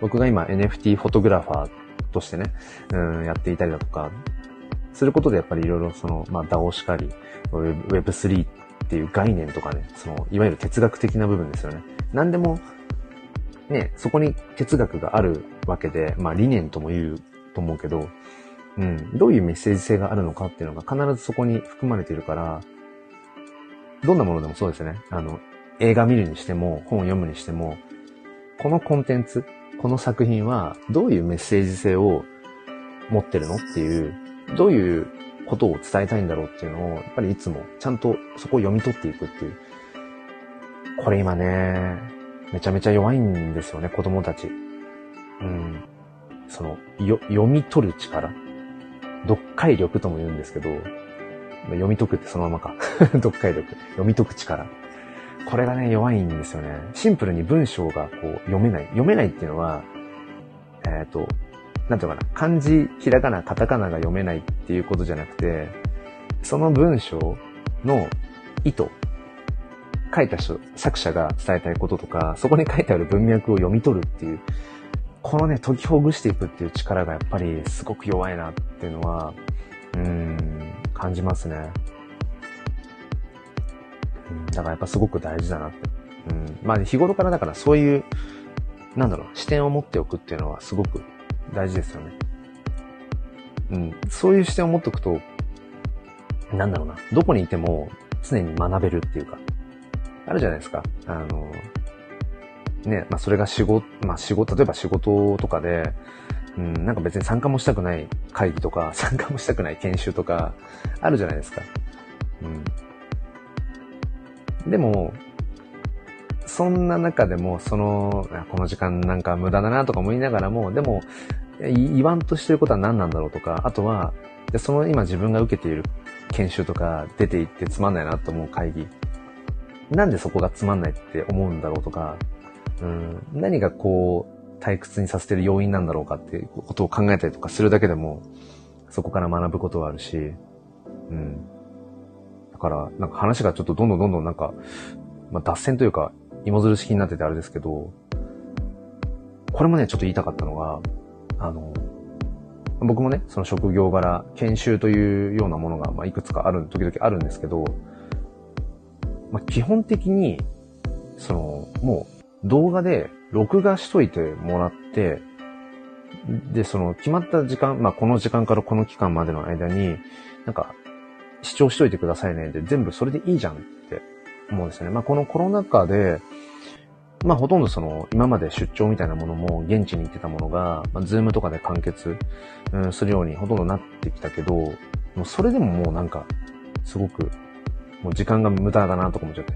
僕が今 NFT フォトグラファーとしてね、うん、やっていたりだとか、することでやっぱりいろいろその、まあ、DAO しかり、Web3 っていう概念とかね、その、いわゆる哲学的な部分ですよね。何でも、ね、そこに哲学があるわけで、まあ理念とも言うと思うけど、うん、どういうメッセージ性があるのかっていうのが必ずそこに含まれているから、どんなものでもそうですね。あの、映画見るにしても、本を読むにしても、このコンテンツ、この作品はどういうメッセージ性を持ってるのっていう、どういうことを伝えたいんだろうっていうのを、やっぱりいつもちゃんとそこを読み取っていくっていう。これ今ね、めちゃめちゃ弱いんですよね、子供たち。うん。その、よ、読み取る力。読解力とも言うんですけど、読み解くってそのままか。読解力。読み解く力。これがね、弱いんですよね。シンプルに文章がこう読めない。読めないっていうのは、えっ、ー、と、なんていうかな、漢字、ひらがな、カタカナが読めないっていうことじゃなくて、その文章の意図、書いた人、作者が伝えたいこととか、そこに書いてある文脈を読み取るっていう、このね、解きほぐしていくっていう力がやっぱりすごく弱いなっていうのは、うん、感じますね。だからやっぱすごく大事だなって。うん。まあ日頃からだからそういう、なんだろう、視点を持っておくっていうのはすごく大事ですよね。うん。そういう視点を持っておくと、なんだろうな、どこにいても常に学べるっていうか、あるじゃないですか。あの、ね、まあそれが仕事、まあ仕事、例えば仕事とかで、うん、なんか別に参加もしたくない会議とか、参加もしたくない研修とか、あるじゃないですか。うん。でも、そんな中でも、その、この時間なんか無駄だなとか思いながらも、でも、言わんとしてることは何なんだろうとか、あとは、その今自分が受けている研修とか出て行ってつまんないなと思う会議、なんでそこがつまんないって思うんだろうとか、うん、何がこう、退屈にさせてる要因なんだろうかってことを考えたりとかするだけでも、そこから学ぶことはあるし、うん。だから、なんか話がちょっとどんどんどんどんなんか、まあ、脱線というか、芋づる式になっててあれですけど、これもね、ちょっと言いたかったのが、あの、僕もね、その職業柄、研修というようなものが、まあ、いくつかある、時々あるんですけど、まあ、基本的に、その、もう動画で録画しといてもらって、で、その決まった時間、まあ、この時間からこの期間までの間に、なんか、視聴しといてくださいね。で、全部それでいいじゃんって思うんですよね。まあ、このコロナ禍で、まあ、ほとんどその、今まで出張みたいなものも、現地に行ってたものが、まあ、ズームとかで完結、うん、するようにほとんどなってきたけど、もうそれでももうなんか、すごく、もう時間が無駄だなとか思っちゃって。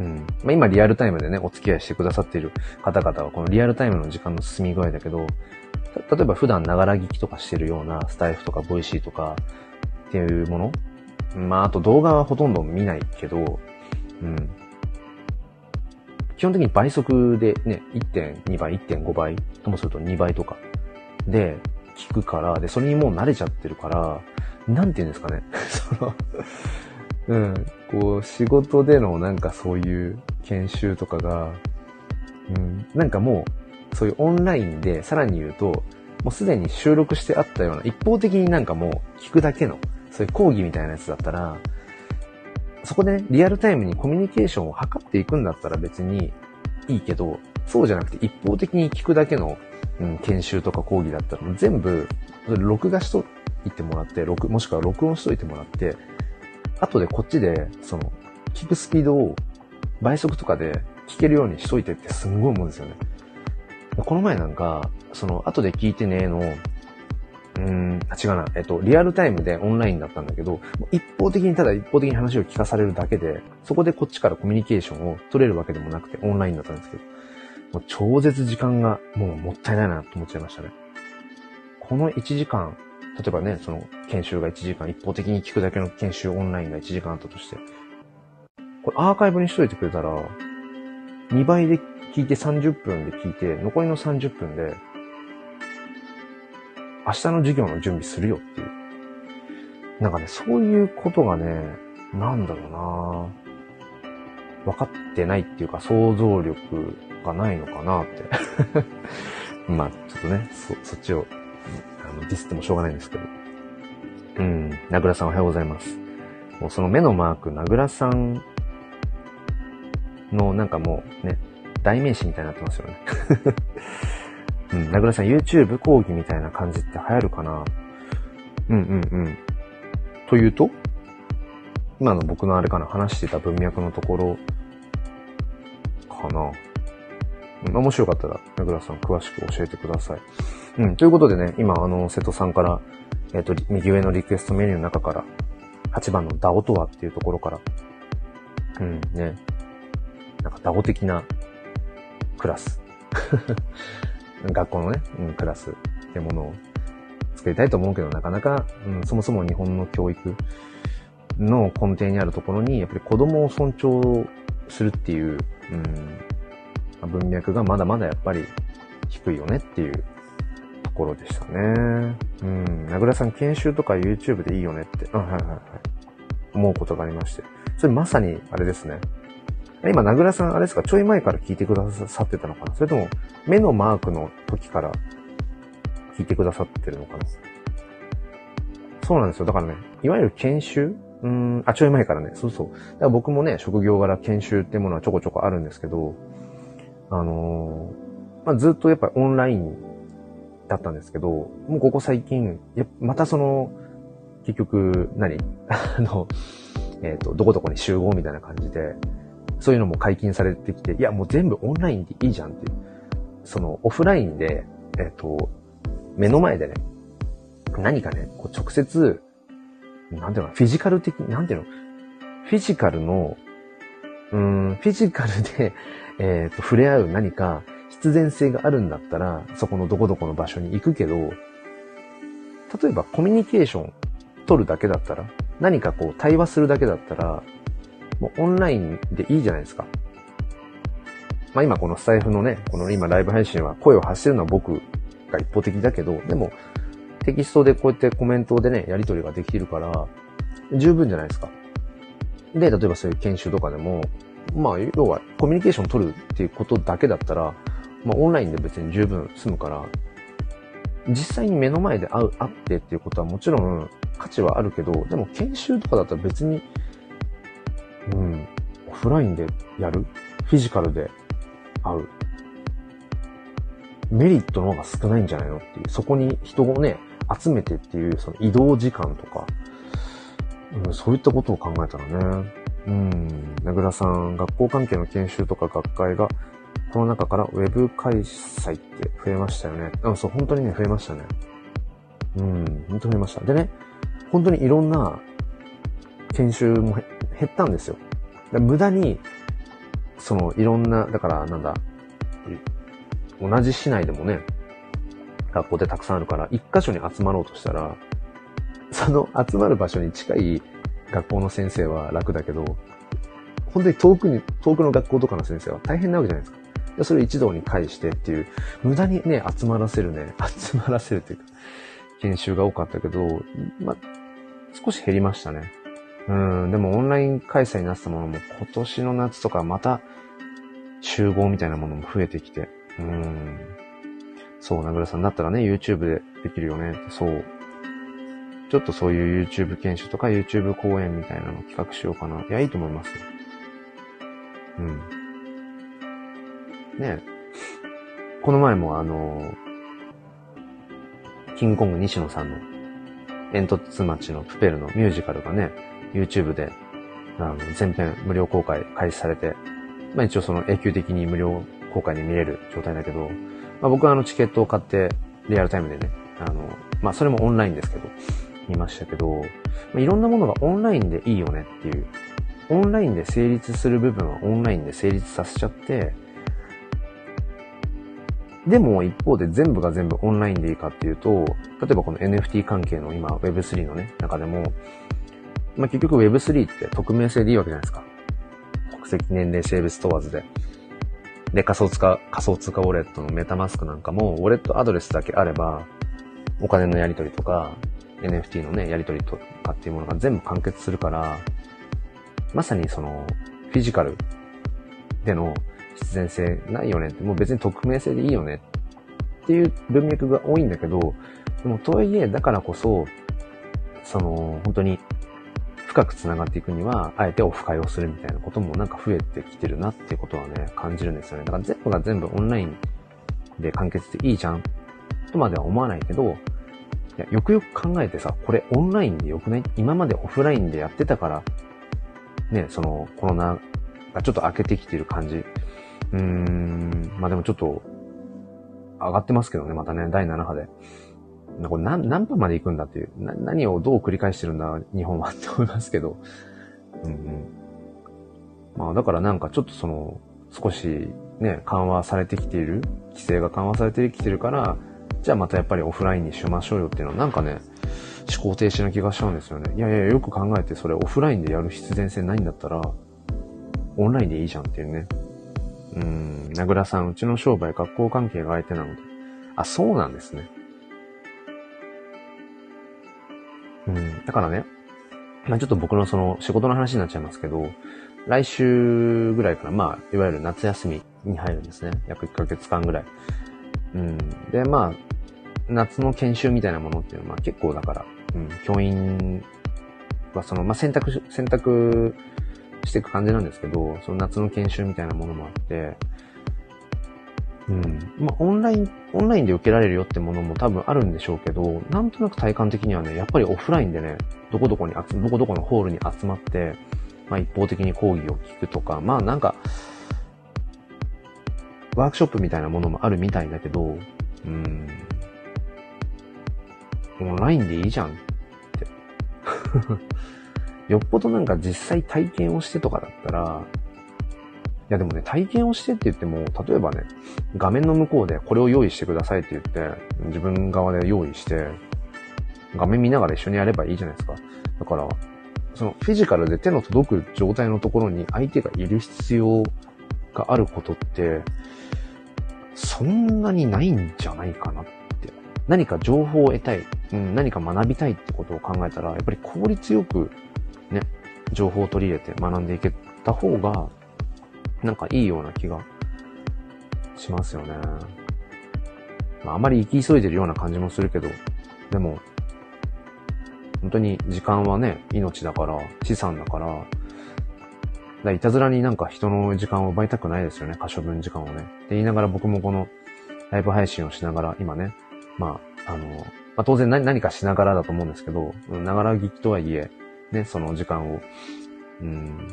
うん。まあ、今リアルタイムでね、お付き合いしてくださっている方々は、このリアルタイムの時間の進み具合だけど、例えば普段ながら聞きとかしてるようなスタエフとかボイシーとかっていうもの？まあ、あと動画はほとんど見ないけど、うん。基本的に倍速でね、1.2倍、1.5倍ともすると2倍とかで聞くから、で、それにもう慣れちゃってるから、なんて言うんですかね。そのうん、こう、仕事でのなんかそういう研修とかが、うん、なんかもう、そういうオンラインで、さらに言うと、もうすでに収録してあったような、一方的になんかもう聞くだけの、そういう講義みたいなやつだったら、そこで、ね、リアルタイムにコミュニケーションを図っていくんだったら別にいいけど、そうじゃなくて一方的に聞くだけの、うん、研修とか講義だったら全部、録画しといてもらって、録、もしくは録音しといてもらって、後でこっちで、その、聞くスピードを倍速とかで聞けるようにしといてってすんごい思うんですよね。この前なんか、その、後で聞いてねの、うん、あ、違うな。えっと、リアルタイムでオンラインだったんだけど、一方的にただ一方的に話を聞かされるだけで、そこでこっちからコミュニケーションを取れるわけでもなくて、オンラインだったんですけど、もう超絶時間がもうもったいないなと思っちゃいましたね。この1時間、例えばね、その研修が1時間、一方的に聞くだけの研修オンラインが1時間あったとして、これアーカイブにしといてくれたら、2倍で聞いて30分で聞いて、残りの30分で明日の授業の準備するよっていう。なんかね、そういうことがね、なんだろうな分かってないっていうか想像力がないのかなって。まあ、ちょっとね、そ、そっちを、あの、ディスってもしょうがないんですけど。うん、名倉さんおはようございます。もうその目のマーク、名倉さんのなんかもうね、代名詞みたいになってますよね。うん、名倉さん YouTube 講義みたいな感じって流行るかな？うんうんうん。というと？今の僕のあれかな話してた文脈のところかなうん、面白かったら、名倉さん詳しく教えてください。うん、ということでね、今、あの、瀬戸さんから、えっ、ー、と、右上のリクエストメニューの中から、8番の DAO とはっていうところから、うん、ね、なんか DAO 的なクラス。学校のね、うん、クラスってものを作りたいと思うけど、なかなか、うん、そもそも日本の教育の根底にあるところに、やっぱり子供を尊重するっていう、うん、文脈がまだまだやっぱり低いよねっていうところでしたね。うん、名倉さん研修とか YouTube でいいよねって、あ、はいはいはい。思うことがありまして。それまさに、あれですね。今、名倉さん、あれですか、ちょい前から聞いてくださってたのかな？それとも、目のマークの時から聞いてくださってるのかな？そうなんですよ。だからね、いわゆる研修？うん、あ、ちょい前からね、そうそう。だから僕もね、職業柄研修ってものはちょこちょこあるんですけど、あのー、まあ、ずっとやっぱりオンラインだったんですけど、もうここ最近、やまたその、結局何、あの、えっ、ー、と、どこどこに集合みたいな感じで、そういうのも解禁されてきて、いや、もう全部オンラインでいいじゃんっていう。その、オフラインで、えっ、と、目の前でね、何かね、こう直接、なんていうの、フィジカル的、なんていうの、フィジカルの、うん、フィジカルで、えっ、と、触れ合う何か必然性があるんだったら、そこのどこどこの場所に行くけど、例えばコミュニケーション取るだけだったら、何かこう対話するだけだったら、もうオンラインでいいじゃないですか。まあ今このスタイフのね、この今ライブ配信は声を発してるのは僕が一方的だけど、でもテキストでこうやってコメントでね、やり取りができるから、十分じゃないですか。で、例えばそういう研修とかでも、まあ要はコミュニケーション取るっていうことだけだったら、まあオンラインで別に十分済むから、実際に目の前で会う、会ってっていうことはもちろん価値はあるけど、でも研修とかだったら別にうん。オフラインでやる？フィジカルで会う？メリットの方が少ないんじゃないのっていう。そこに人をね、集めてっていう、その移動時間とか、うん、そういったことを考えたらね。うん。名倉さん、学校関係の研修とか学会が、この中からウェブ開催って増えましたよね。あ、そう、本当にね、増えましたね。うん、本当に増えました。でね、本当にいろんな研修も減ったんですよ。無駄に、その、いろんな、だからなんだ、同じ市内でもね、学校ってたくさんあるから、一箇所に集まろうとしたら、その集まる場所に近い学校の先生は楽だけど、本当に遠くに、遠くの学校とかの先生は大変なわけじゃないですか。でそれを一堂に会してっていう、無駄にね、集まらせるね、集まらせるっていうか、研修が多かったけど、ま、少し減りましたね。うん、でもオンライン開催になってたものも今年の夏とかまた集合みたいなものも増えてきて、うん。そう、名倉さんだったらね、YouTube でできるよねって、そう。ちょっとそういう YouTube 研修とか YouTube 講演みたいなの企画しようかな。いや、いいと思いますよ。うん。ねこの前もあの、キングコング西野さんの煙突町のプペルのミュージカルがね、YouTube で、あの、全編無料公開開始されて、まあ一応その永久的に無料公開で見れる状態だけど、まあ僕はあのチケットを買ってリアルタイムでね、あの、まあそれもオンラインですけど、見ましたけど、まあ、いろんなものがオンラインでいいよねっていう、オンラインで成立する部分はオンラインで成立させちゃって、でも一方で全部が全部オンラインでいいかっていうと、例えばこの NFT 関係の今 Web3 のね、中でも、まあ、結局 Web3 って匿名性でいいわけじゃないですか。国籍、年齢、性別問わずで。で、仮想通貨、仮想通貨ウォレットのメタマスクなんかも、ウォレットアドレスだけあれば、お金のやり取りとか、NFT のね、やり取りとかっていうものが全部完結するから、まさにその、フィジカルでの必然性ないよねって、もう別に匿名性でいいよねっていう文脈が多いんだけど、でもとはいえ、だからこそ、その、本当に深く繋がっていくには、あえてオフ会をするみたいなこともなんか増えてきてるなっていうことはね、感じるんですよね。だから全部が全部オンラインで完結でいいじゃんとまでは思わないけど、いや、よくよく考えてさ、これオンラインでよくない？今までオフラインでやってたから、ね、そのコロナがちょっと明けてきてる感じ。うーん、まあでもちょっと、上がってますけどね、またね、第7波で。これ何、何分まで行くんだっていう、な、何をどう繰り返してるんだ、日本はって思いますけど。うんうん。まあだからなんかちょっとその、少しね、緩和されてきている、規制が緩和されてきてるから、じゃあまたやっぱりオフラインにしましょうよっていうのはなんかね、思考停止な気がしちゃうんですよね。いやいや、よく考えてそれオフラインでやる必然性ないんだったら、オンラインでいいじゃんっていうね。うん、名倉さん、うちの商売学校関係が相手なので。あ、そうなんですね。うん、だからね、まあちょっと僕のその仕事の話になっちゃいますけど、来週ぐらいから、まあ、いわゆる夏休みに入るんですね。約1ヶ月間ぐらい。うん。で、まあ、夏の研修みたいなものっていうのは、まあ結構だから、うん、教員はその、まあ選択、選択していく感じなんですけど、その夏の研修みたいなものもあって、うん。まあ、オンライン、オンラインで受けられるよってものも多分あるんでしょうけど、なんとなく体感的にはね、やっぱりオフラインでね、どこどこに集、どこどこのホールに集まって、まあ、一方的に講義を聞くとか、まあなんか、ワークショップみたいなものもあるみたいだけど、うん。オンラインでいいじゃんって。よっぽどなんか実際体験をしてとかだったら、いやでもね、体験をしてって言っても、例えばね、画面の向こうでこれを用意してくださいって言って、自分側で用意して、画面見ながら一緒にやればいいじゃないですか。だから、そのフィジカルで手の届く状態のところに相手がいる必要があることって、そんなにないんじゃないかなって。何か情報を得たい、うん、何か学びたいってことを考えたら、やっぱり効率よく、ね、情報を取り入れて学んでいけた方が、なんかいいような気がしますよね。まあ、あまり行き急いでるような感じもするけど、でも、本当に時間はね、命だから、資産だから、だいたずらになんか人の時間を奪いたくないですよね、可処分時間をね。って言いながら僕もこのライブ配信をしながら、今ね、まあ、あの、まあ、当然何何かしながらだと思うんですけど、ながら聞きとはいえ、ね、その時間を、うん、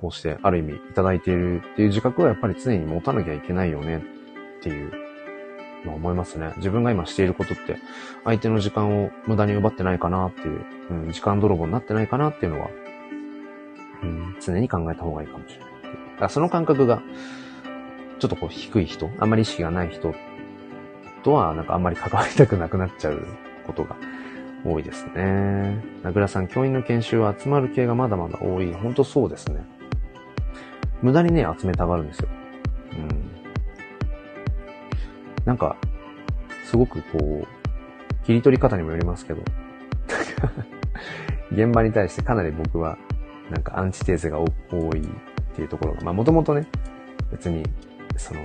こうしてある意味いただいているっていう自覚はやっぱり常に持たなきゃいけないよねっていうのは思いますね。自分が今していることって、相手の時間を無駄に奪ってないかなっていう、うん、時間泥棒になってないかなっていうのは、うん、常に考えた方がいいかもしれない。だからその感覚が、ちょっとこう低い人、あんまり意識がない人とは、なんかあんまり関わりたくなくなっちゃうことが多いですね。名倉さん、教員の研修は集まる系がまだまだ多い。ほんとそうですね。無駄にね、集めたがるんですよ。うん。なんか、すごくこう、切り取り方にもよりますけど、現場に対してかなり僕は、なんかアンチテーゼが多いっていうところが、まあもともとね、別に、その、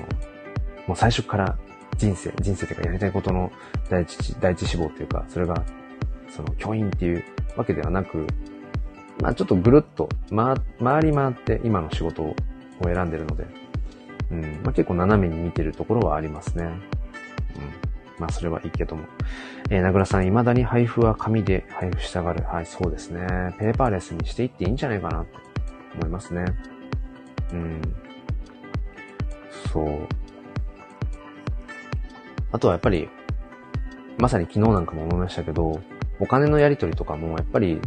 もう最初から人生、人生というかやりたいことの第一、第一志望っていうか、それが、その教員っていうわけではなく、まあちょっとぐるっと、ま、回り回って今の仕事を選んでるので、うん、まあ結構斜めに見てるところはありますね。うん。まあそれはいいけども。えー、名倉さん、未だに配布は紙で配布したがる。はい、そうですね。ペーパーレスにしていっていいんじゃないかなって思いますね。うん。そう。あとはやっぱり、まさに昨日なんかも思いましたけど、お金のやり取りとかもやっぱり、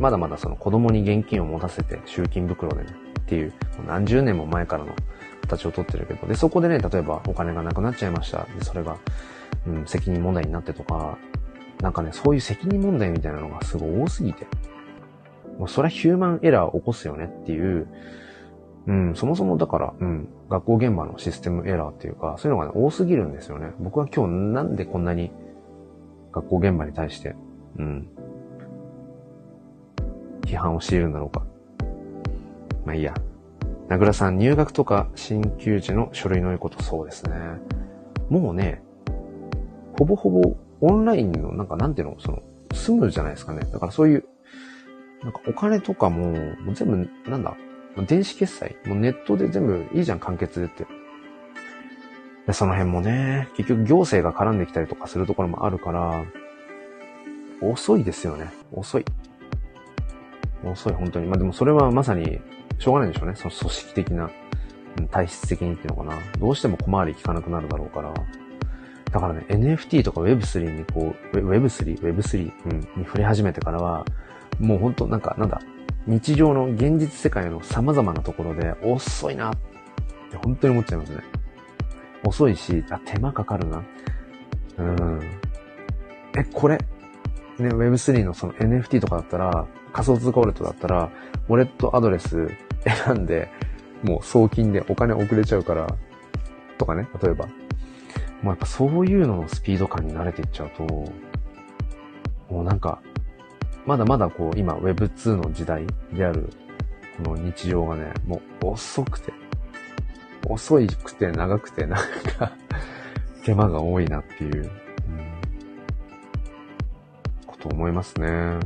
まだまだその子供に現金を持たせて集金袋でね、っていう、何十年も前からの形をとってるけど、で、そこでね、例えばお金がなくなっちゃいました。で、それが、うん、責任問題になってとか、なんかね、そういう責任問題みたいなのがすごい多すぎて、もうそれはヒューマンエラーを起こすよねっていう、うん、そもそもだから、うん、学校現場のシステムエラーっていうか、そういうのがね、多すぎるんですよね。僕は今日なんでこんなに学校現場に対して、うん、批判をしているんだろうか。まあいいや。名倉さん、入学とか新旧時の書類の良いことそうですね。もうね、ほぼほぼオンラインの、なんかなんていうの、その、済むじゃないですかね。だからそういう、なんかお金とかも、もう全部、なんだ、電子決済もうネットで全部いいじゃん、完結でって。で、その辺もね、結局行政が絡んできたりとかするところもあるから、遅いですよね。遅い。遅い、本当に。まあでもそれはまさに、しょうがないんでしょうね。その組織的な、体質的にっていうのかな。どうしても小回り効かなくなるだろうから。だからね、NFT とか Web3 にこう、Web3、Web3、うん、に触れ始めてからは、もうほんとなんか、なんだ、日常の現実世界の様々なところで遅いなって本当に思っちゃいますね。遅いし、あ、手間かかるな。うん。え、これ、ね、Web3 のその NFT とかだったら、仮想通貨ウォレットだったら、ウォレットアドレス選んで、もう送金でお金送れちゃうから、とかね、例えば。もうやっぱそういうののスピード感に慣れていっちゃうと、もうなんか、まだまだこう、今 Web2 の時代である、この日常がね、もう遅くて、遅いくて長くて、なんか手間が多いなっていう、うん、こと思いますね。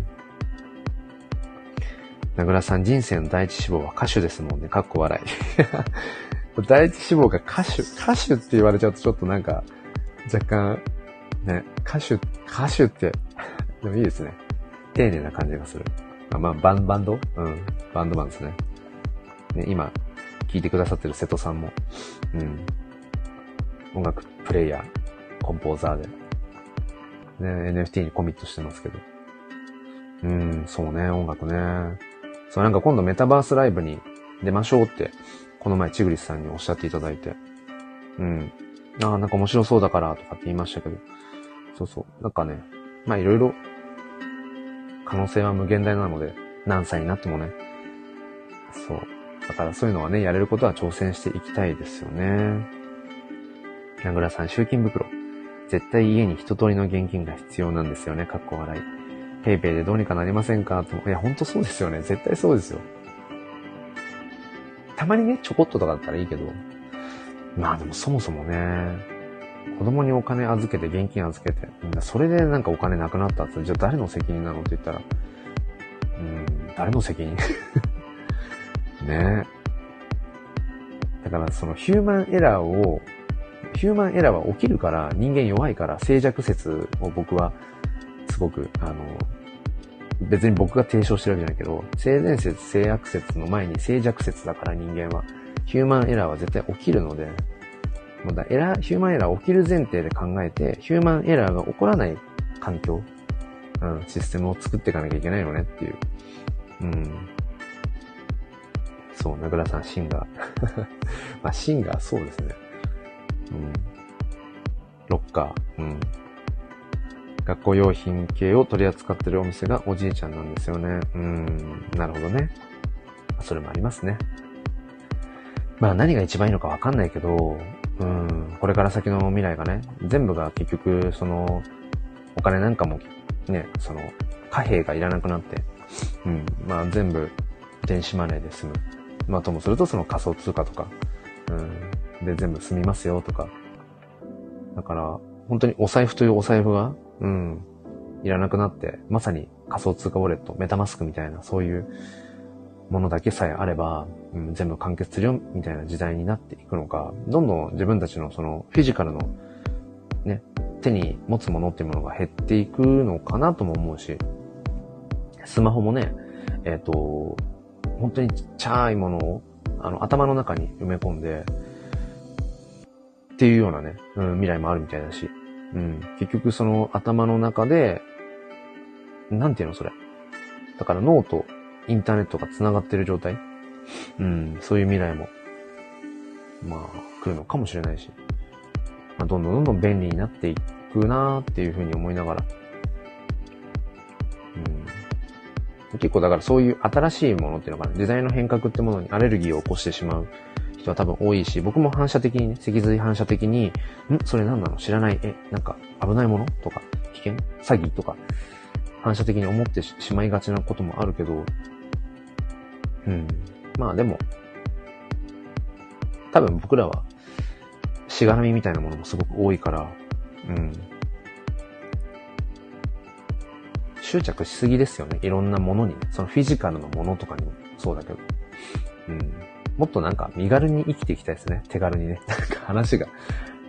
名倉さん、人生の第一志望は歌手ですもんね。かっこ笑い。第一志望が歌手、歌手って言われちゃうとちょっとなんか、若干、ね、歌手、歌手って、でもいいですね。丁寧な感じがする。あまあ、バン、バンド？うん。バンドマンですね。ね、今、聴いてくださってる瀬戸さんも、うん。音楽プレイヤー、コンポーザーで、ね、NFT にコミットしてますけど。うん、そうね、音楽ね。そう、なんか今度メタバースライブに出ましょうって、この前チグリスさんにおっしゃっていただいて。うん。ああ、なんか面白そうだから、とかって言いましたけど。そうそう。なんかね、まあいろいろ可能性は無限大なので、何歳になってもね。そう。だからそういうのはね、やれることは挑戦していきたいですよね。名倉さん、集金袋。絶対家に一通りの現金が必要なんですよね、かっこ笑い。ペイペイでどうにかなりませんか？と。いや、ほんとそうですよね。絶対そうですよ。たまにね、ちょこっととかだったらいいけど。まあでもそもそもね、子供にお金預けて、現金預けて、それでなんかお金なくなったって、じゃあ誰の責任なのって言ったら、うん、誰の責任？ねえだからそのヒューマンエラーを、ヒューマンエラーは起きるから人間弱いから静寂説を僕はすごく、あの、別に僕が提唱してるわけじゃないけど、性善説、性悪説の前に静寂説だから人間は、ヒューマンエラーは絶対起きるので、もうだエラー、ヒューマンエラー起きる前提で考えて、ヒューマンエラーが起こらない環境、うん、システムを作っていかなきゃいけないよねっていう。うん。そう、名倉さん、シンガー。まあ、シンガー、そうですね。うん。ロッカー、うん。学校用品系を取り扱ってるお店がおじいちゃんなんですよね。うん、なるほどね。それもありますね。まあ何が一番いいのかわかんないけど、うん、これから先の未来がね、全部が結局、その、お金なんかも、ね、その、貨幣がいらなくなって、うん、まあ全部電子マネーで済む。まあともするとその仮想通貨とか、うん、で全部済みますよとか。だから、本当にお財布というお財布が、うん、いらなくなって、まさに仮想通貨ウォレット、メタマスクみたいな、そういうものだけさえあれば、うん、全部完結するよ、みたいな時代になっていくのか、どんどん自分たちのそのフィジカルの、ね、手に持つものっていうものが減っていくのかなとも思うし、スマホもね、えっ、ー、と、本当にちっちゃいものを、あの、頭の中に埋め込んで、っていうようなね、うん、未来もあるみたいだし、うん、結局その頭の中で、なんていうのそれ。だから脳とインターネットが繋がってる状態。うん、そういう未来も、まあ、来るのかもしれないし、まあ、どんどんどんどん便利になっていくなーっていうふうに思いながら、うん、結構だからそういう新しいものっていうのがね、時代の変革ってものにアレルギーを起こしてしまう。人は多分多いし、僕も反射的にね、脊髄反射的に、ん？それ何なの？知らない。え、なんか危ないもの？とか、危険？詐欺？とか、反射的に思ってしまいがちなこともあるけど、うん。まあでも、多分僕らは、しがらみみたいなものもすごく多いから、うん。執着しすぎですよね。いろんなものに、ね。そのフィジカルのものとかにもそうだけど。うん。もっとなんか身軽に生きていきたいですね。手軽にね。なんか話が、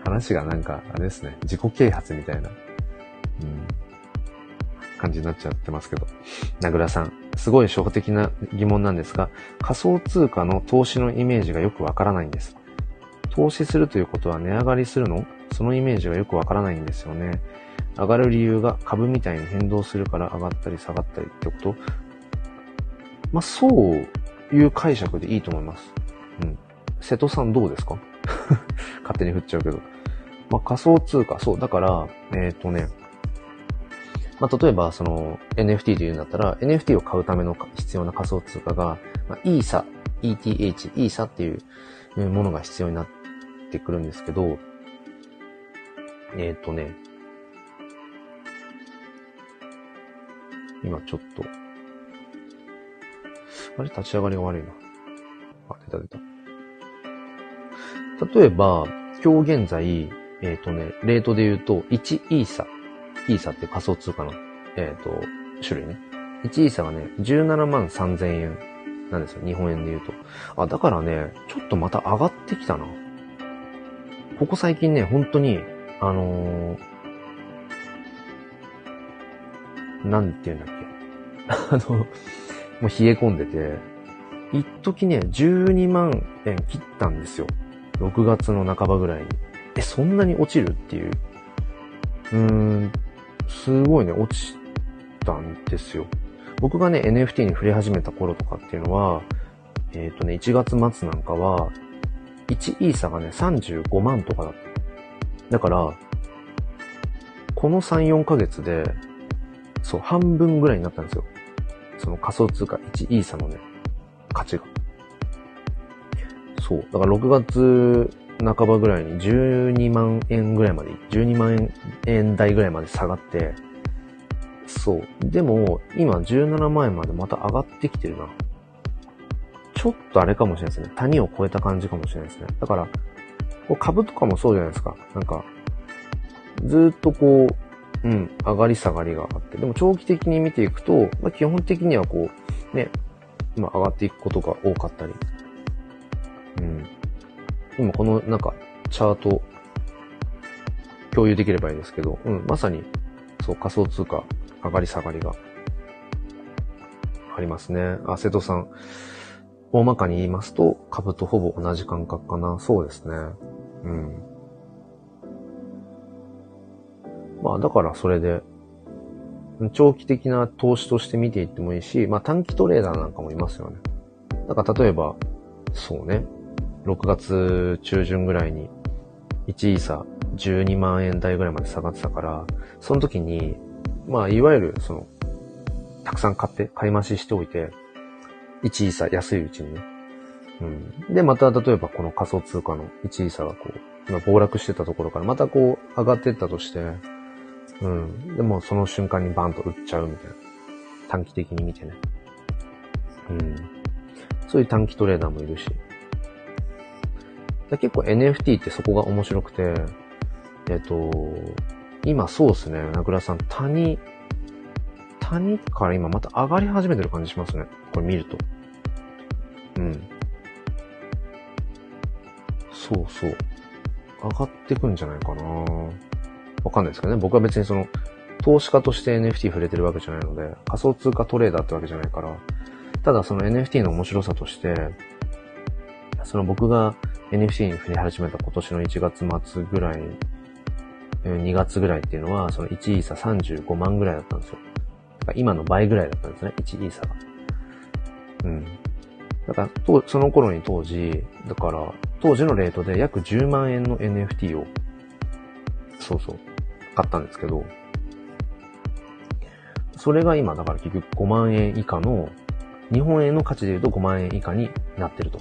話がなんか、あれですね。自己啓発みたいな。うん。感じになっちゃってますけど。名倉さん、すごい初歩的な疑問なんですが、仮想通貨の投資のイメージがよくわからないんです。投資するということは値上がりするの？そのイメージがよくわからないんですよね。上がる理由が株みたいに変動するから上がったり下がったりってこと？まあ、そういう解釈でいいと思います。うん。瀬戸さんどうですか？勝手に振っちゃうけど。まあ、仮想通貨、そう。だから、えっ、ー、とね、まあ、例えば、その NFT で言うんだったら、NFT を買うための必要な仮想通貨が、まあ、イーサ、ETH、イーサっていうものが必要になってくるんですけど、えっ、ー、とね、今ちょっと、あれ？立ち上がりが悪いな。あ、出た出た。例えば、今日現在、えっ、ー、とね、レートで言うと、1イーサイーサって仮想通貨の、えっ、ー、と、種類ね。1イーサがね、17万3000円なんですよ。日本円で言うと。あ、だからね、ちょっとまた上がってきたな。ここ最近ね、本当に、あのー、なんて言うんだっけ。あの、もう冷え込んでて、一時ね、12万円切ったんですよ。6月の半ばぐらいに。え、そんなに落ちるっていう。うーん、すごいね、落ちたんですよ。僕がね、NFT に触れ始めた頃とかっていうのは、えっ、ー、とね、1月末なんかは、1イーサがね、35万とかだった。だから、この3、4ヶ月で、そう、半分ぐらいになったんですよ。その仮想通貨1イーサのね、価値が。そう。だから6月半ばぐらいに12万円ぐらいまで、12万円台ぐらいまで下がって、そう。でも、今17万円までまた上がってきてるな。ちょっとあれかもしれないですね。谷を越えた感じかもしれないですね。だから、こう株とかもそうじゃないですか。なんか、ずっとこう、うん、上がり下がりがあって。でも長期的に見ていくと、まあ、基本的にはこう、ね、まあ上がっていくことが多かったり。うん。今このなんかチャート共有できればいいんですけど、うん、まさにそう仮想通貨上がり下がりがありますね。あ、瀬戸さん。大まかに言いますと、株とほぼ同じ感覚かな。そうですね。うん。まあだからそれで、長期的な投資として見ていってもいいし、まあ短期トレーダーなんかもいますよね。だから例えば、そうね。6月中旬ぐらいに、1イーサ12万円台ぐらいまで下がってたから、その時に、まあ、いわゆる、その、たくさん買って、買い増ししておいて、1イーサ安いうちにね。うん。で、また、例えばこの仮想通貨の1イーサがこう、今暴落してたところからまたこう、上がってったとして、うん。でも、その瞬間にバンと売っちゃうみたいな。短期的に見てね。うん。そういう短期トレーダーもいるし。結構 NFT ってそこが面白くて、えっと、今そうっすね、名倉さん、谷、谷から今また上がり始めてる感じしますね。これ見ると。うん。そうそう。上がってくんじゃないかなわかんないですけどね。僕は別にその、投資家として NFT 触れてるわけじゃないので、仮想通貨トレーダーってわけじゃないから、ただその NFT の面白さとして、その僕が NFT に触れ始めた今年の1月末ぐらい、2月ぐらいっていうのは、その1イーサ35万ぐらいだったんですよ。だから今の倍ぐらいだったんですね、1イーサが。うん。だから、その頃に当時、だから、当時のレートで約10万円の NFT を、そうそう、買ったんですけど、それが今、だから結局5万円以下の、日本円の価値で言うと5万円以下になってると。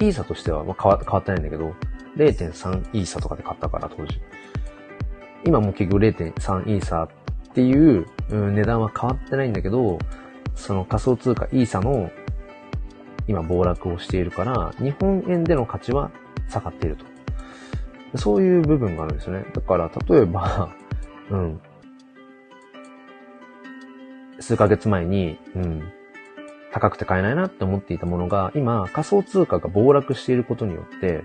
イーサとしては、まあ、変わ変わってないんだけど、0.3イーサとかで買ったから、当時。今も結局0.3イーサっていう、うん、値段は変わってないんだけど、その仮想通貨イーサの今暴落をしているから、日本円での価値は下がっていると。そういう部分があるんですよね。だから、例えば、うん。数ヶ月前に、うん。高くて買えないなって思っていたものが、今、仮想通貨が暴落していることによって、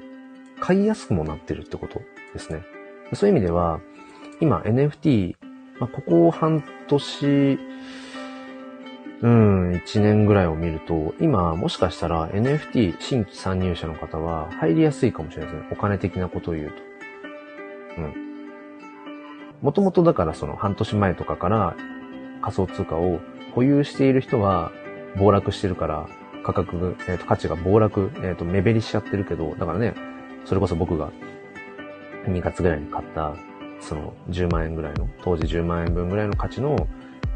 買いやすくもなってるってことですね。そういう意味では、今 NFT、まあ、ここ半年、うん、1年ぐらいを見ると、今、もしかしたら NFT 新規参入者の方は入りやすいかもしれないですね。お金的なことを言うと。うん。もともとだからその半年前とかから仮想通貨を保有している人は暴落してるから、価格、えっ、ー、と、価値が暴落、えっ、ー、と、目減りしちゃってるけど、だからね、それこそ僕が2月ぐらいに買った、その10万円ぐらいの、当時10万円分ぐらいの価値の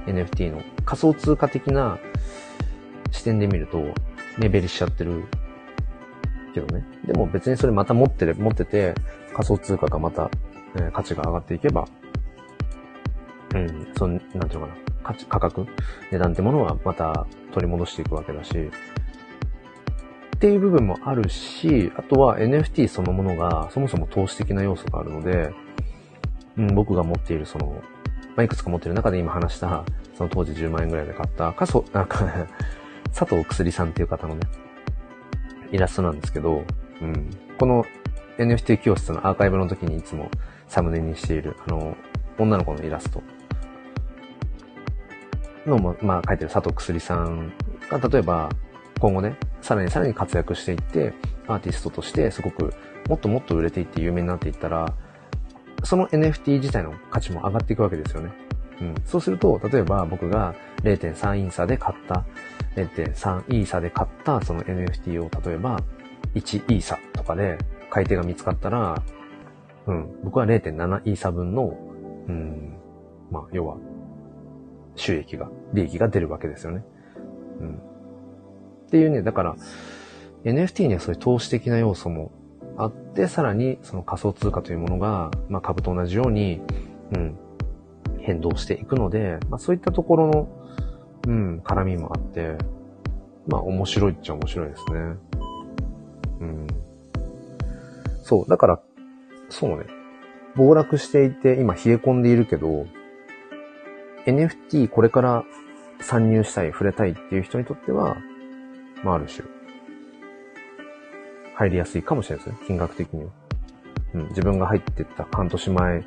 NFT の仮想通貨的な視点で見ると、目減りしちゃってるけどね。でも別にそれまた持ってる、持ってて、仮想通貨がまた、えー、価値が上がっていけば、うん、その、なんていうのかな、価値、価格、値段ってものはまた取り戻していくわけだし、っていう部分もあるし、あとは NFT そのものがそもそも投資的な要素があるので、うん、僕が持っているその、まあ、いくつか持ってる中で今話した、その当時10万円ぐらいで買った、かそ、なんか佐藤薬さんっていう方のね、イラストなんですけど、うん、この NFT 教室のアーカイブの時にいつもサムネにしている、あの、女の子のイラスト。のも、まあ書いてる佐藤薬さんが、例えば、今後ね、さらにさらに活躍していって、アーティストとしてすごくもっともっと売れていって有名になっていったら、その NFT 自体の価値も上がっていくわけですよね。うん。そうすると、例えば僕が0.3インサで買った、0.3イーサで買ったその NFT を例えば1イーサとかで買い手が見つかったら、うん。僕は0.7イーサ分の、うん。まあ、要は、収益が、利益が出るわけですよね。うん。っていうね、だから、NFT にはそういう投資的な要素もあって、さらにその仮想通貨というものが、まあ株と同じように、うん、変動していくので、まあそういったところの、うん、絡みもあって、まあ面白いっちゃ面白いですね。うん。そう、だから、そうね。暴落していて、今冷え込んでいるけど、NFT これから参入したい、触れたいっていう人にとっては、まあある種、入りやすいかもしれないですね。金額的には。うん、自分が入ってった半年前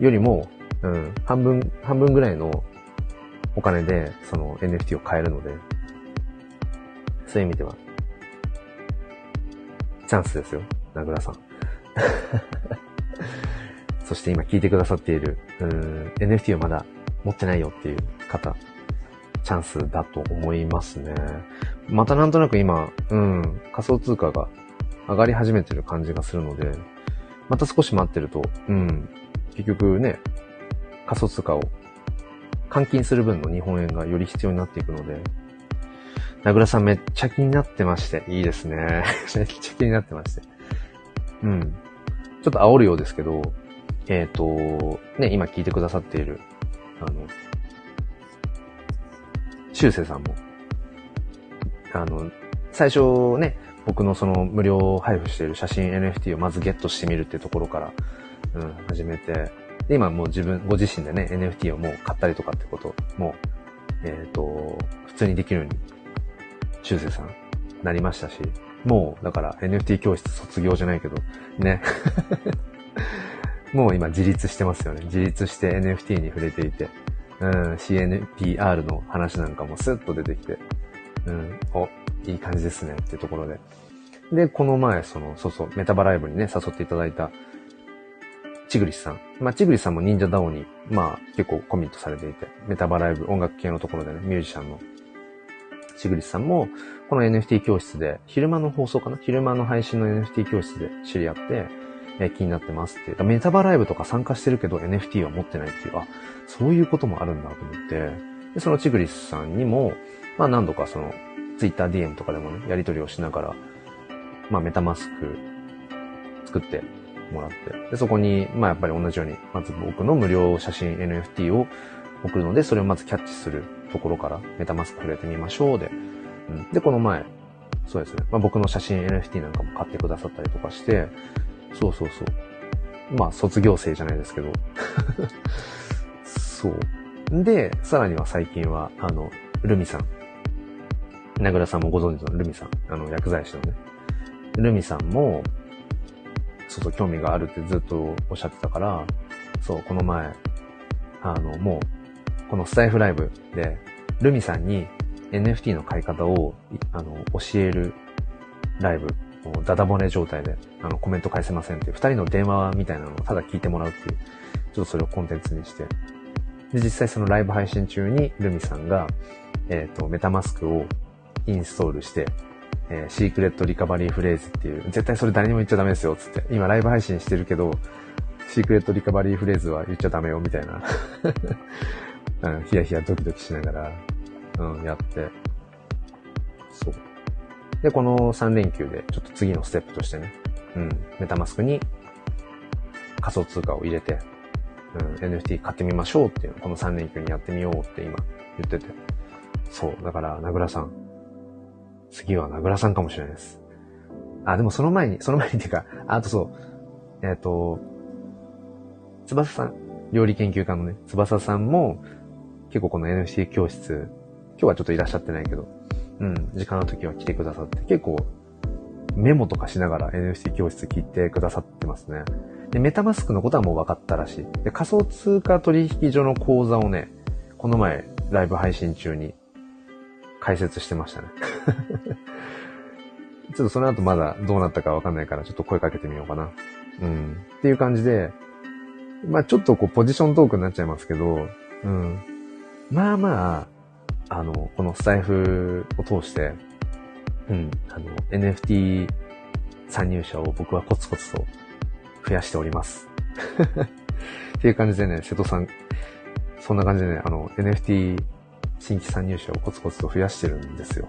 よりも、うん、半分、半分ぐらいのお金で、その NFT を買えるので、そういう意味では、チャンスですよ、名倉さん。そして今聞いてくださっている、うん、NFT をまだ持ってないよっていう方、チャンスだと思いますね。またなんとなく今、うん、仮想通貨が上がり始めてる感じがするので、また少し待ってると、うん、結局ね、仮想通貨を換金する分の日本円がより必要になっていくので、名倉さんめっちゃ気になってまして、いいですね。めっちゃ気になってまして。うん。ちょっと煽るようですけど、えっ、ー、と、ね、今聞いてくださっている、あの、修正さんも、あの、最初ね、僕のその無料配布している写真 NFT をまずゲットしてみるっていうところから、うん、始めて、で、今もう自分、ご自身でね、NFT をもう買ったりとかってことも、えっ、ー、と、普通にできるように、修正さん、なりましたし、もう、だから NFT 教室卒業じゃないけど、ね。もう今自立してますよね。自立して NFT に触れていて、うん、CNPR の話なんかもスッと出てきて、うん、お、いい感じですねっていうところで。で、この前、その、そうそう、メタバライブにね、誘っていただいた、チグリスさん。まあ、チグリスさんも忍者ダオに、まあ、結構コミットされていて、メタバライブ、音楽系のところでね、ミュージシャンの、チグリスさんも、この NFT 教室で、昼間の放送かな？昼間の配信の NFT 教室で知り合って、え気になってますって。メタバライブとか参加してるけど NFT は持ってないっていう、あ、そういうこともあるんだと思って、で、そのチグリスさんにも、まあ何度かその、ツイッター DM とかでもね、やり取りをしながら、まあメタマスク作ってもらって、で、そこに、まあやっぱり同じように、まず僕の無料写真 NFT を送るので、それをまずキャッチするところから、メタマスク触れてみましょうで、うん、で、この前、そうですね、まあ僕の写真 NFT なんかも買ってくださったりとかして、そうそうそう。まあ卒業生じゃないですけど、そう。で、さらには最近は、あの、ルミさん。名倉さんもご存知のルミさん。あの、薬剤師のね。ルミさんも、そうそう、興味があるってずっとおっしゃってたから、そう、この前、あの、もう、このスタイフライブで、ルミさんに NFT の買い方を、あの、教えるライブ、ダダ漏れ状態で、あの、コメント返せませんっていう、二人の電話みたいなのをただ聞いてもらうっていう、ちょっとそれをコンテンツにして、で、実際そのライブ配信中にルミさんが、えっ、ー、と、メタマスクをインストールして、えー、シークレットリカバリーフレーズっていう、絶対それ誰にも言っちゃダメですよ、つって。今ライブ配信してるけど、シークレットリカバリーフレーズは言っちゃダメよ、みたいな。うん、ヒヤヒヤドキドキしながら、うん、やって。そう。で、この3連休で、ちょっと次のステップとしてね、うん、メタマスクに仮想通貨を入れて、うん、NFT 買ってみましょうっていうのこの3連休にやってみようって今言ってて。そう。だから、名倉さん。次は名倉さんかもしれないです。あ、でもその前に、その前にっていうか、あとそう。えっ、ー、と、翼さん、料理研究家のね、翼さんも、結構この NFT 教室、今日はちょっといらっしゃってないけど、うん、時間の時は来てくださって、結構、メモとかしながら NFT 教室聞いてくださってますね。で、メタマスクのことはもう分かったらしい。で、仮想通貨取引所の講座をね、この前、ライブ配信中に解説してましたね。ちょっとその後まだどうなったかわかんないから、ちょっと声かけてみようかな。うん。っていう感じで、まあちょっとこうポジショントークになっちゃいますけど、うん。まあまあ、あの、このスタイフを通して、うん、あの、NFT 参入者を僕はコツコツと増やしております。っていう感じでね、瀬戸さん、そんな感じでね、あの、NFT 新規参入者をコツコツと増やしてるんですよ。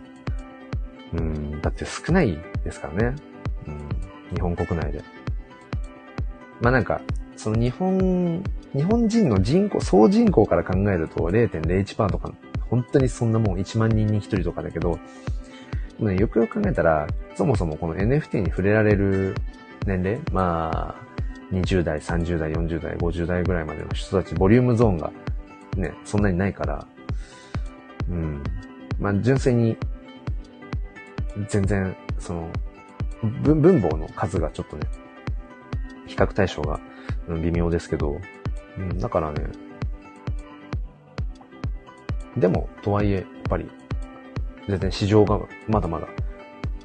うん、だって少ないですからね。うん、日本国内で。まあなんか、その日本、日本人の人口、総人口から考えると0.01%とか、本当にそんなもん1万人に1人とかだけど、ね、よくよく考えたら、そもそもこの NFT に触れられる年齢、まあ、20代、30代、40代、50代ぐらいまでの人たち、ボリュームゾーンがね、そんなにないから、うん。まあ、純粋に、全然、その、文文法の数がちょっとね、比較対象が、うん、微妙ですけど、うん、だからね、でも、とはいえ、やっぱり、全然市場がまだまだ、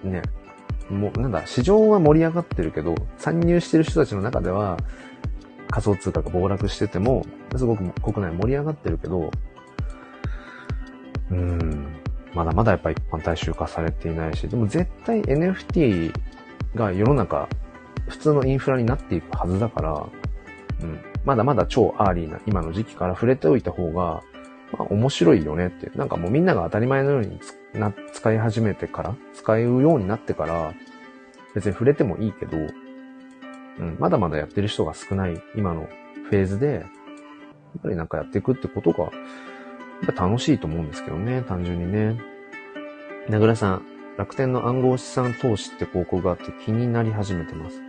ね、もう、なんだ、市場は盛り上がってるけど、参入してる人たちの中では、仮想通貨が暴落してても、すごく国内盛り上がってるけど、うん、まだまだやっぱ一般大衆化されていないし、でも絶対 NFT が世の中、普通のインフラになっていくはずだから、うん。まだまだ超 early な今の時期から触れておいた方が、まあ面白いよねって。なんかもうみんなが当たり前のようにな使い始めてから、使うようになってから、別に触れてもいいけど、うん、まだまだやってる人が少ない今のフェーズで、やっぱりなんかやっていくってことが、やっぱ楽しいと思うんですけどね、単純にね。名倉さん、楽天の暗号資産投資って広告があって気になり始めてます。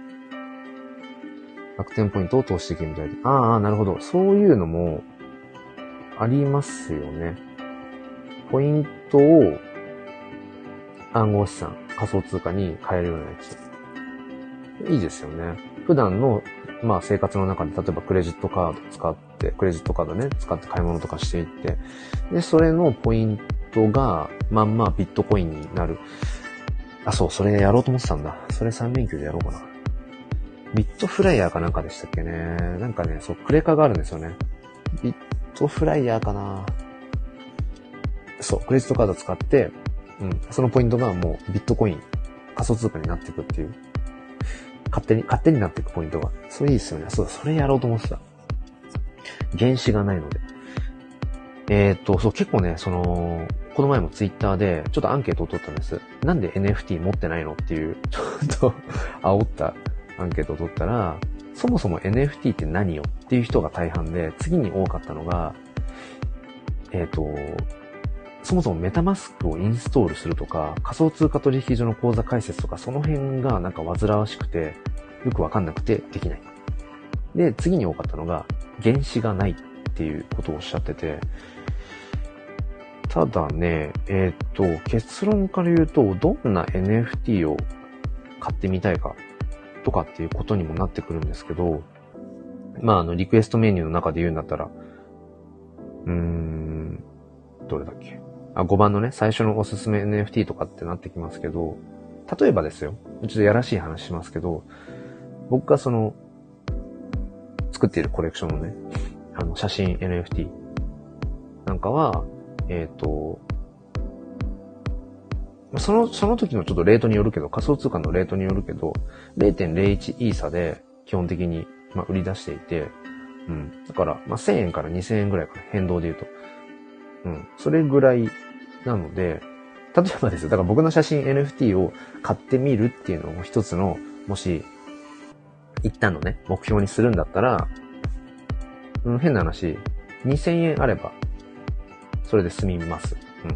楽天ポイントを投資できるみたいで。ああ、なるほど。そういうのもありますよね。ポイントを暗号資産、仮想通貨に変えるようなやつ。いいですよね。普段の、まあ生活の中で、例えばクレジットカード使っ、クレジットカードね、使って買い物とかしていって、で、それのポイントが、まんまビットコインになる。あ、そう、それやろうと思ってたんだ。それ3連休でやろうかな。ビットフライヤーかなんかでしたっけね。なんかね、そう、クレカがあるんですよね。ビットフライヤーかな。そう、クレジットカード使って、うん、そのポイントがもうビットコイン、仮想通貨になっていくっていう。勝手に、勝手になっていくポイントが。それいいっすよね。そうだ、それやろうと思ってた。原資がないので。えー、っと、そう、結構ね、その、この前もツイッターで、ちょっとアンケートを取ったんです。なんで NFT 持ってないのっていう、ちょっと煽ったアンケートを取ったら、そもそも NFT って何よっていう人が大半で、次に多かったのが、えっ、と、そもそもメタマスクをインストールするとか、仮想通貨取引所の口座開設とか、その辺がなんか煩わしくて、よくわかんなくてできない。で、次に多かったのが、原資がないっていうことをおっしゃってて、ただね、えっ、と、結論から言うと、どんな NFT を買ってみたいかとかっていうことにもなってくるんですけど、まあ、あの、リクエストメニューの中で言うんだったら、うーん、どれだっけ？あ、5番のね、最初のおすすめ NFT とかってなってきますけど、例えばですよ。ちょっとやらしい話しますけど、僕がその、作っているコレクションのね、あの、写真 NFT なんかは、えっ、ー、と、その、その時のちょっとレートによるけど、仮想通貨のレートによるけど、0.01イーサで基本的に、まあ、売り出していて、うん。だから、まあ、1000円から2000円ぐらいかな、変動で言うと。うん。それぐらいなので、例えばですよ、だから僕の写真 NFT を買ってみるっていうのを一つの、もし、一旦のね、目標にするんだったら、うん、変な話、2000円あれば、それで済みます。うん。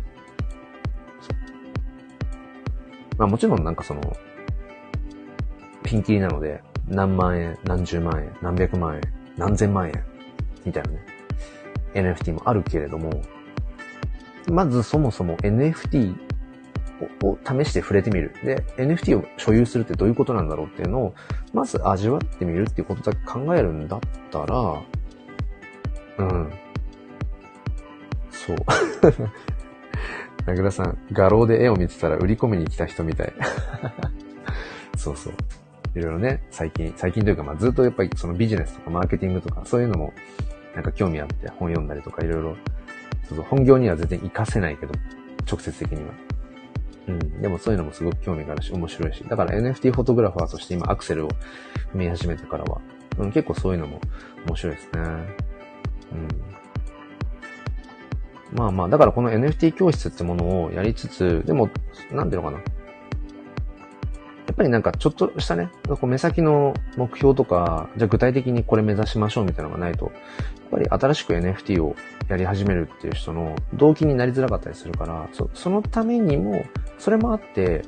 まあもちろんなんかその、ピンキリなので、何万円、何十万円、何百万円、何千万円、みたいなね、NFT もあるけれども、まずそもそも NFT を試して触れてみる。で、NFT を所有するってどういうことなんだろうっていうのを、まず味わってみるっていうことだけ考えるんだったら、うん。そう。名倉さん、画廊で絵を見てたら売り込みに来た人みたい。そうそう。いろいろね、最近、最近というか、まあずっとやっぱりそのビジネスとかマーケティングとか、そういうのも、なんか興味あって本読んだりとかいろいろ、そう本業には全然活かせないけど、直接的には。うん。でもそういうのもすごく興味があるし、面白いし。だから NFT フォトグラファーとして今アクセルを踏み始めてからは、うん、結構そういうのも面白いですね。うん。まあまあ、だからこの NFT 教室ってものをやりつつ、でも、なんていうのかな。やっぱりなんかちょっとしたね、こう目先の目標とか、じゃあ具体的にこれ目指しましょうみたいなのがないと、っぱり新しく NFT をやり始めるっていう人の動機になりづらかったりするから、そそのためにも、それもあって、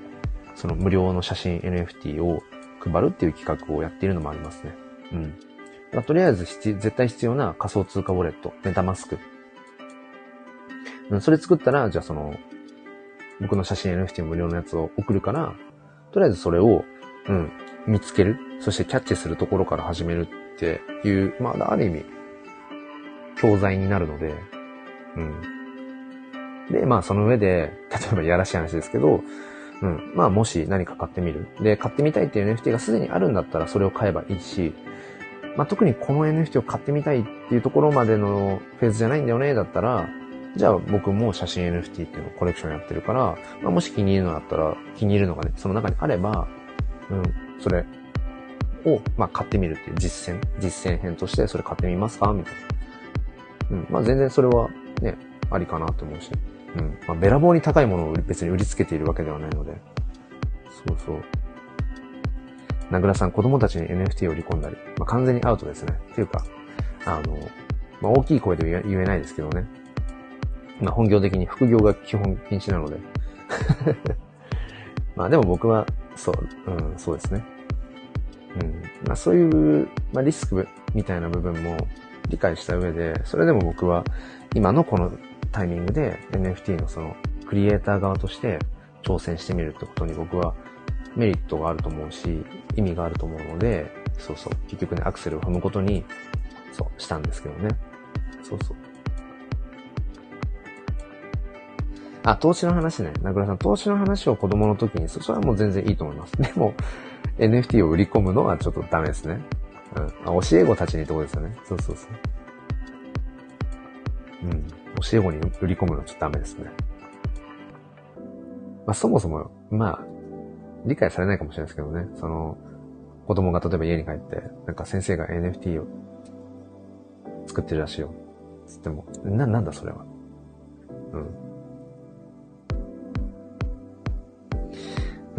その無料の写真 NFT を配るっていう企画をやっているのもありますね。うん。まあ、とりあえず絶対必要な仮想通貨ウォレット、メタマスクうんそれ作ったら、じゃあその、僕の写真 NFT 無料のやつを送るから、とりあえずそれを、うん、見つける。そしてキャッチするところから始めるっていう、まあ、ある意味、教材になるので、うん。で、まあ、その上で、例えばやらしい話ですけど、うん。まあ、もし何か買ってみる。で、買ってみたいっていう NFT がすでにあるんだったら、それを買えばいいし、まあ、特にこの NFT を買ってみたいっていうところまでのフェーズじゃないんだよね、だったら、じゃあ僕も写真 NFT っていうのをコレクションやってるから、まあ、もし気に入るのだったら、気に入るのがね、その中にあれば、うん、それを、まあ、買ってみるっていう実践、実践編としてそれ買ってみますか？みたいな。うん、まあ全然それはね、ありかなと思うし。うん。まあ、べらぼうに高いものを別に売りつけているわけではないので。そうそう。名倉さん、子供たちに NFT を売り込んだり、まあ、完全にアウトですね。っていうか、あの、まあ、大きい声で言えないですけどね。まあ、本業的に副業が基本禁止なので。まあ、でも僕は、そう、うん、そうですね。うん。まあ、そういう、まあ、リスクみたいな部分も理解した上で、それでも僕は、今のこのタイミングで NFT のその、クリエイター側として挑戦してみるってことに僕はメリットがあると思うし、意味があると思うので、そうそう、結局ね、アクセルを踏むことに、そう、したんですけどね。そうそう。あ、投資の話ね。名倉さん、投資の話を子供の時に、それはもう全然いいと思います。でも、NFT を売り込むのはちょっとダメですね。うん。あ、教え子たちにってことですよね。そうそうそう。うん。教え子に売り込むのちょっとダメですね。まあ、そもそも、まあ、理解されないかもしれないですけどね。その、子供が例えば家に帰って、なんか先生が NFT を作ってるらしいよ。つっても、な、なんだそれは。うん。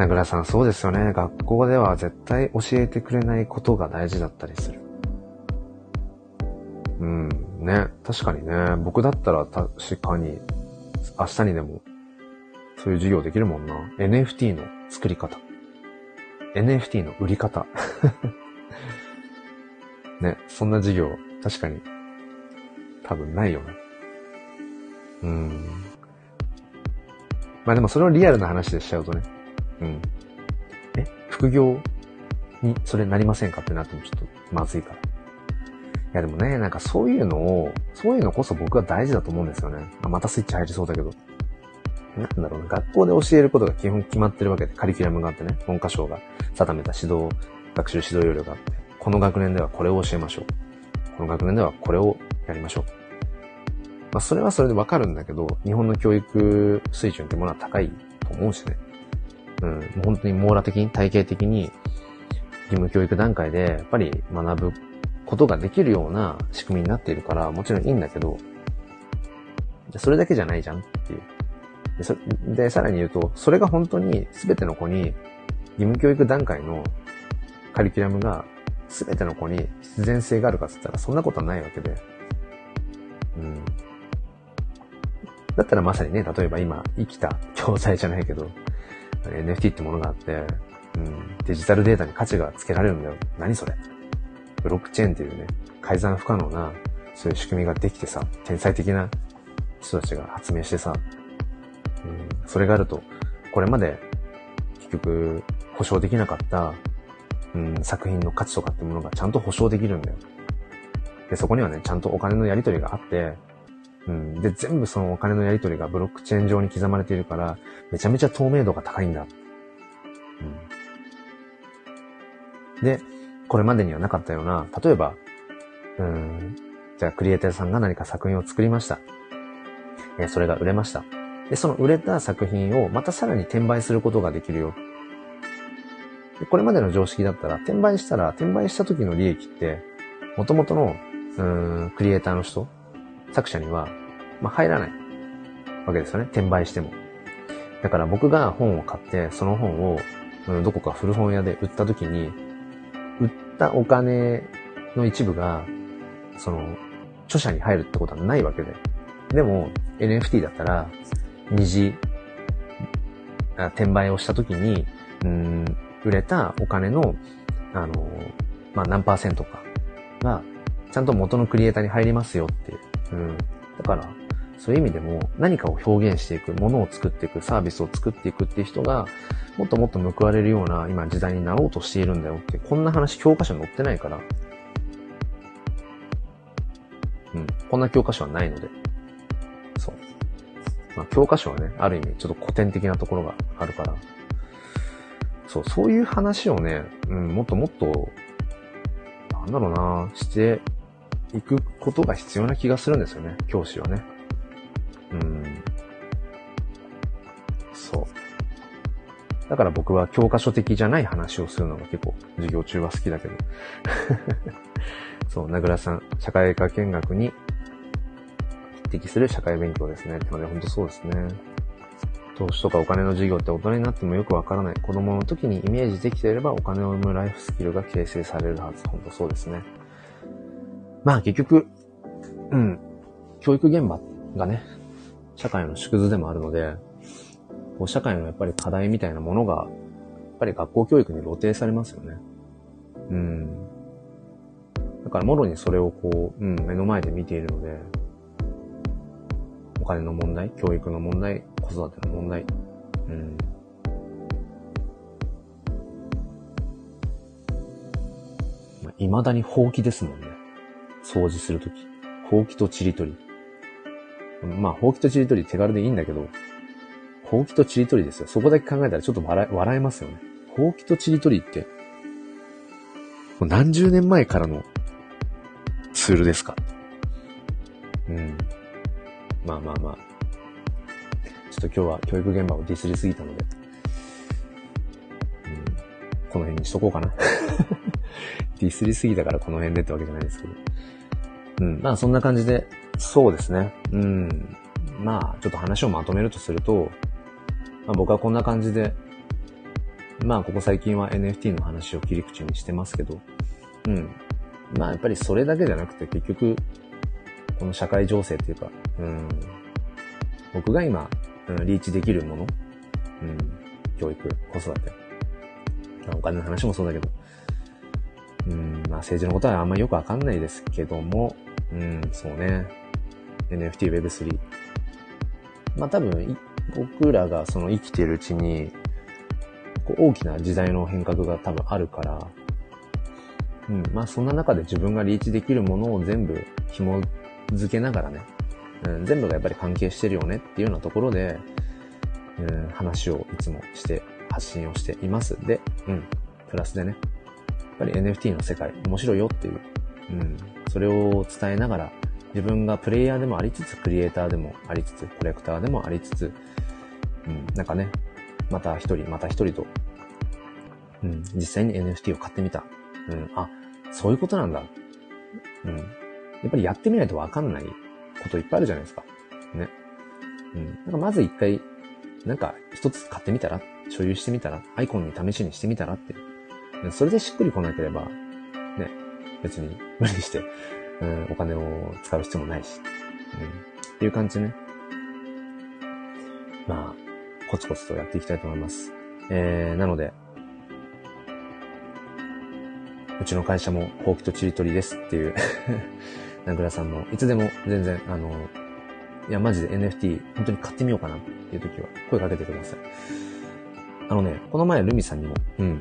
名倉さん、そうですよね。学校では絶対教えてくれないことが大事だったりする。うん、ね。確かにね。僕だったら確かに、明日にでも、そういう授業できるもんな。NFT の作り方。NFT の売り方。ね、そんな授業、確かに、多分ないよな。うん。まあでもそれをリアルな話でしちゃうとね。うん。え？副業にそれなりませんかってなってもちょっとまずいから。いやでもね、なんかそういうのを、そういうのこそ僕は大事だと思うんですよね。あまたスイッチ入りそうだけど。なんだろうな、学校で教えることが基本決まってるわけで、カリキュラムがあってね、文科省が定めた指導、学習指導要領があって、この学年ではこれを教えましょう。この学年ではこれをやりましょう。まあ、それはそれでわかるんだけど、日本の教育水準ってものは高いと思うしね。うん、もう本当に網羅的に、体系的に、義務教育段階で、やっぱり学ぶことができるような仕組みになっているから、もちろんいいんだけど、それだけじゃないじゃんっていう。でで、さらに言うと、それが本当に全ての子に、義務教育段階のカリキュラムが全ての子に必然性があるかって言ったら、そんなことはないわけで。うん。だったらまさにね、例えば今、生きた教材じゃないけど、NFT ってものがあって、うん、デジタルデータに価値がつけられるんだよ。何それブロックチェーンっていうね、改ざん不可能な、そういう仕組みができてさ、天才的な人たちが発明してさ、うん、それがあると、これまで結局保証できなかった、うん、作品の価値とかってものがちゃんと保証できるんだよ。で、そこにはね、ちゃんとお金のやり取りがあって、うん、で、全部そのお金のやり取りがブロックチェーン上に刻まれているから、めちゃめちゃ透明度が高いんだ。うん、で、これまでにはなかったような、例えば、うん、じゃあクリエイターさんが何か作品を作りました。えそれが売れました。で、その売れた作品をまたさらに転売することができるよ。でこれまでの常識だったら、転売したら、転売した時の利益って、元々の、うん、クリエイターの人、作者には、まあ、入らないわけですよね。転売しても。だから僕が本を買って、その本を、どこか古本屋で売った時に、売ったお金の一部が、その、著者に入るってことはないわけで。でも、NFT だったら、二次、転売をしたときに、うん、売れたお金の、あの、まあ、何パーセントかが、ちゃんと元のクリエイターに入りますよっていう。うん。だから、そういう意味でも何かを表現していく、ものを作っていく、サービスを作っていくっていう人が、もっともっと報われるような今時代になろうとしているんだよって、こんな話教科書に載ってないから。うん。こんな教科書はないので。そうまあ、教科書はね、ある意味ちょっと古典的なところがあるから、そう、そういう話をね、うん、もっともっと、なんだろうな、していくことが必要な気がするんですよね、教師はね。うんそう。だから僕は教科書的じゃない話をするのが結構授業中は好きだけど。そう、名倉さん、社会科見学に匹敵する社会勉強ですね。ってので、本当そうですね。投資とかお金の授業って大人になってもよくわからない。子供の時にイメージできていればお金を生むライフスキルが形成されるはず。本当そうですね。まあ結局、うん、教育現場がね、社会の縮図でもあるので、こう社会のやっぱり課題みたいなものが、やっぱり学校教育に露呈されますよね。うん。だから、もろにそれをこう、うん、目の前で見ているので、お金の問題、教育の問題、子育ての問題、うん。まあ、未だに放棄ですもんね。掃除するとき。ほうきとちりとり。まあ、ほうきとちりとり手軽でいいんだけど、ほうきとちりとりですよ。そこだけ考えたらちょっと笑笑えますよね。ほうきとちりとりって、もう何十年前からのツールですか？うん。まあまあまあ。ちょっと今日は教育現場をディスりすぎたので、うん、この辺にしとこうかな。ディスりすぎたからこの辺でってわけじゃないですけど。うん。まあそんな感じで、そうですね。うん。まあちょっと話をまとめるとすると、まあ僕はこんな感じで、まあここ最近は NFT の話を切り口にしてますけど、うん。まあやっぱりそれだけじゃなくて結局、この社会情勢っていうか、うん。僕が今、うん、リーチできるもの、うん。教育、子育て。お金の話もそうだけど、うん、まあ政治のことはあんまよくわかんないですけども、うん、そうね。NFT Web3。まあ多分、僕らがその生きているうちに、こう大きな時代の変革が多分あるから、うん、まあそんな中で自分がリーチできるものを全部紐付けながらね、うん、全部がやっぱり関係してるよねっていうようなところで、うん、話をいつもして発信をしています。で、うん、プラスでね、ぱり NFT の世界面白いよっていう、うん、それを伝えながら、自分がプレイヤーでもありつつ、クリエイターでもありつつ、コレクターでもありつつ、うん、なんかね、また一人、また一人と、うん、実際に NFT を買ってみた。うん、あ、そういうことなんだ。うん。やっぱりやってみないとわかんないこといっぱいあるじゃないですか。ね。うん。なんかまず一回、なんか一つ買ってみたら、所有してみたら、アイコンに試しにしてみたらって。それでしっくりこなければ、ね、別に無理して、うん、お金を使う必要もないし、うん、っていう感じでね。まあ、コツコツとやっていきたいと思います。えー、なので、うちの会社もほうきとちりとりですっていう 名倉さんも、いつでも全然、あの、いや、マジで NFT、本当に買ってみようかなっていう時は、声かけてください。あのね、この前、ルミさんにも、うん、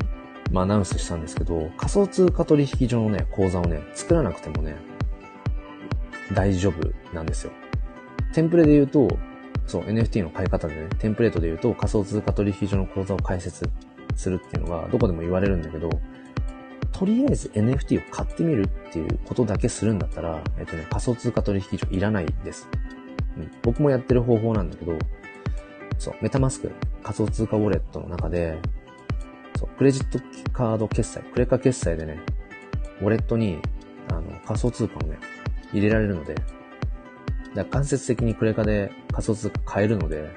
まあ、アナウンスしたんですけど、仮想通貨取引所のね、口座をね、作らなくてもね、大丈夫なんですよ。テンプレで言うと、そう、NFT の買い方でね、テンプレートで言うと仮想通貨取引所の口座を開設するっていうのがどこでも言われるんだけど、とりあえず NFT を買ってみるっていうことだけするんだったら、えっとね、仮想通貨取引所いらないです。うん、僕もやってる方法なんだけど、そう、メタマスク、仮想通貨ウォレットの中で、そう、クレジットカード決済、クレカ決済でね、ウォレットに、あの、仮想通貨をね、入れられるので、だ間接的にクレカで仮想通貨買えるので、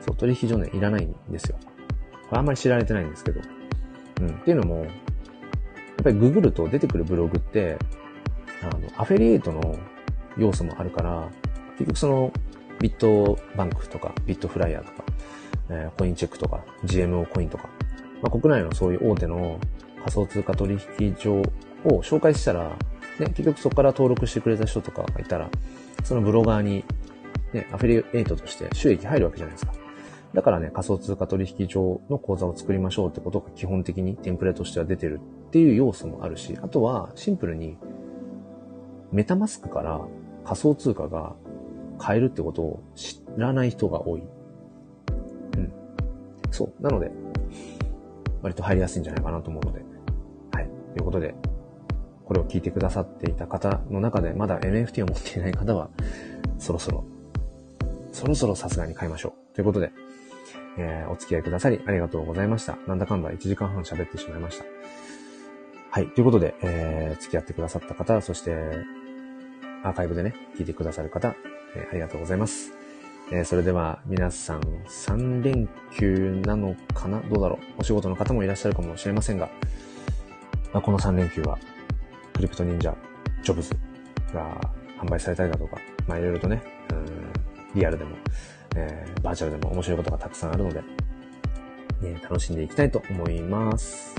そう、取引所ね、いらないんですよ。これあんまり知られてないんですけど。うん。っていうのも、やっぱりググると出てくるブログって、あの、アフェリエイトの要素もあるから、結局その、ビットバンクとか、ビットフライヤーとか、えー、コインチェックとか、GMO コインとか、まあ、国内のそういう大手の仮想通貨取引所を紹介したら、ね、結局そこから登録してくれた人とかがいたら、そのブロガーに、ね、アフィリエイトとして収益入るわけじゃないですか。だからね、仮想通貨取引所の口座を作りましょうってことが基本的にテンプレとしては出てるっていう要素もあるし、あとはシンプルにメタマスクから仮想通貨が買えるってことを知らない人が多い。うん。そう。なので、割と入りやすいんじゃないかなと思うので。はい。ということで、これを聞いてくださっていた方の中で、まだ NFT を持っていない方は、そろそろ、そろそろさすがに買いましょう。ということで、えー、お付き合いくださりありがとうございました。なんだかんだ1時間半喋ってしまいました。はい。ということで、えー、付き合ってくださった方、そして、アーカイブでね、聞いてくださる方、えーありがとうございます。えーそれでは、皆さん、3連休なのかな？どうだろう？お仕事の方もいらっしゃるかもしれませんが、まあ、この3連休は、クリプト忍者、ジョブズが販売されたりだとか、まあ、いろいろとね、うん、リアルでも、えーバーチャルでも面白いことがたくさんあるので、ね、楽しんでいきたいと思います。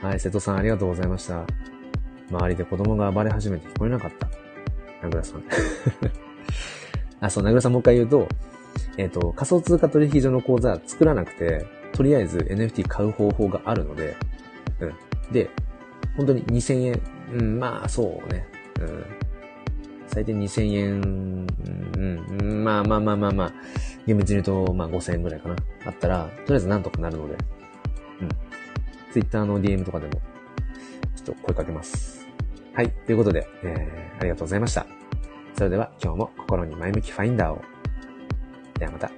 はい、瀬戸さんありがとうございました。周りで子供が暴れ始めて聞こえなかった。名倉さん。あ、そう、名倉さんもう一回言うと、えっ、と、仮想通貨取引所の口座作らなくて、とりあえず NFT 買う方法があるので、うん。で、本当に2000円、うん、まあ、そうね。うん。最低2000円、うん、うん、まあまあまあまあまあ、厳密に言うと、まあ5000円ぐらいかな。あったら、とりあえずなんとかなるので、うん。Twitter の DM とかでも、ちょっと声かけます。はい。ということで、えー、ありがとうございました。それでは今日も心に前向きファインダーを。ではまた。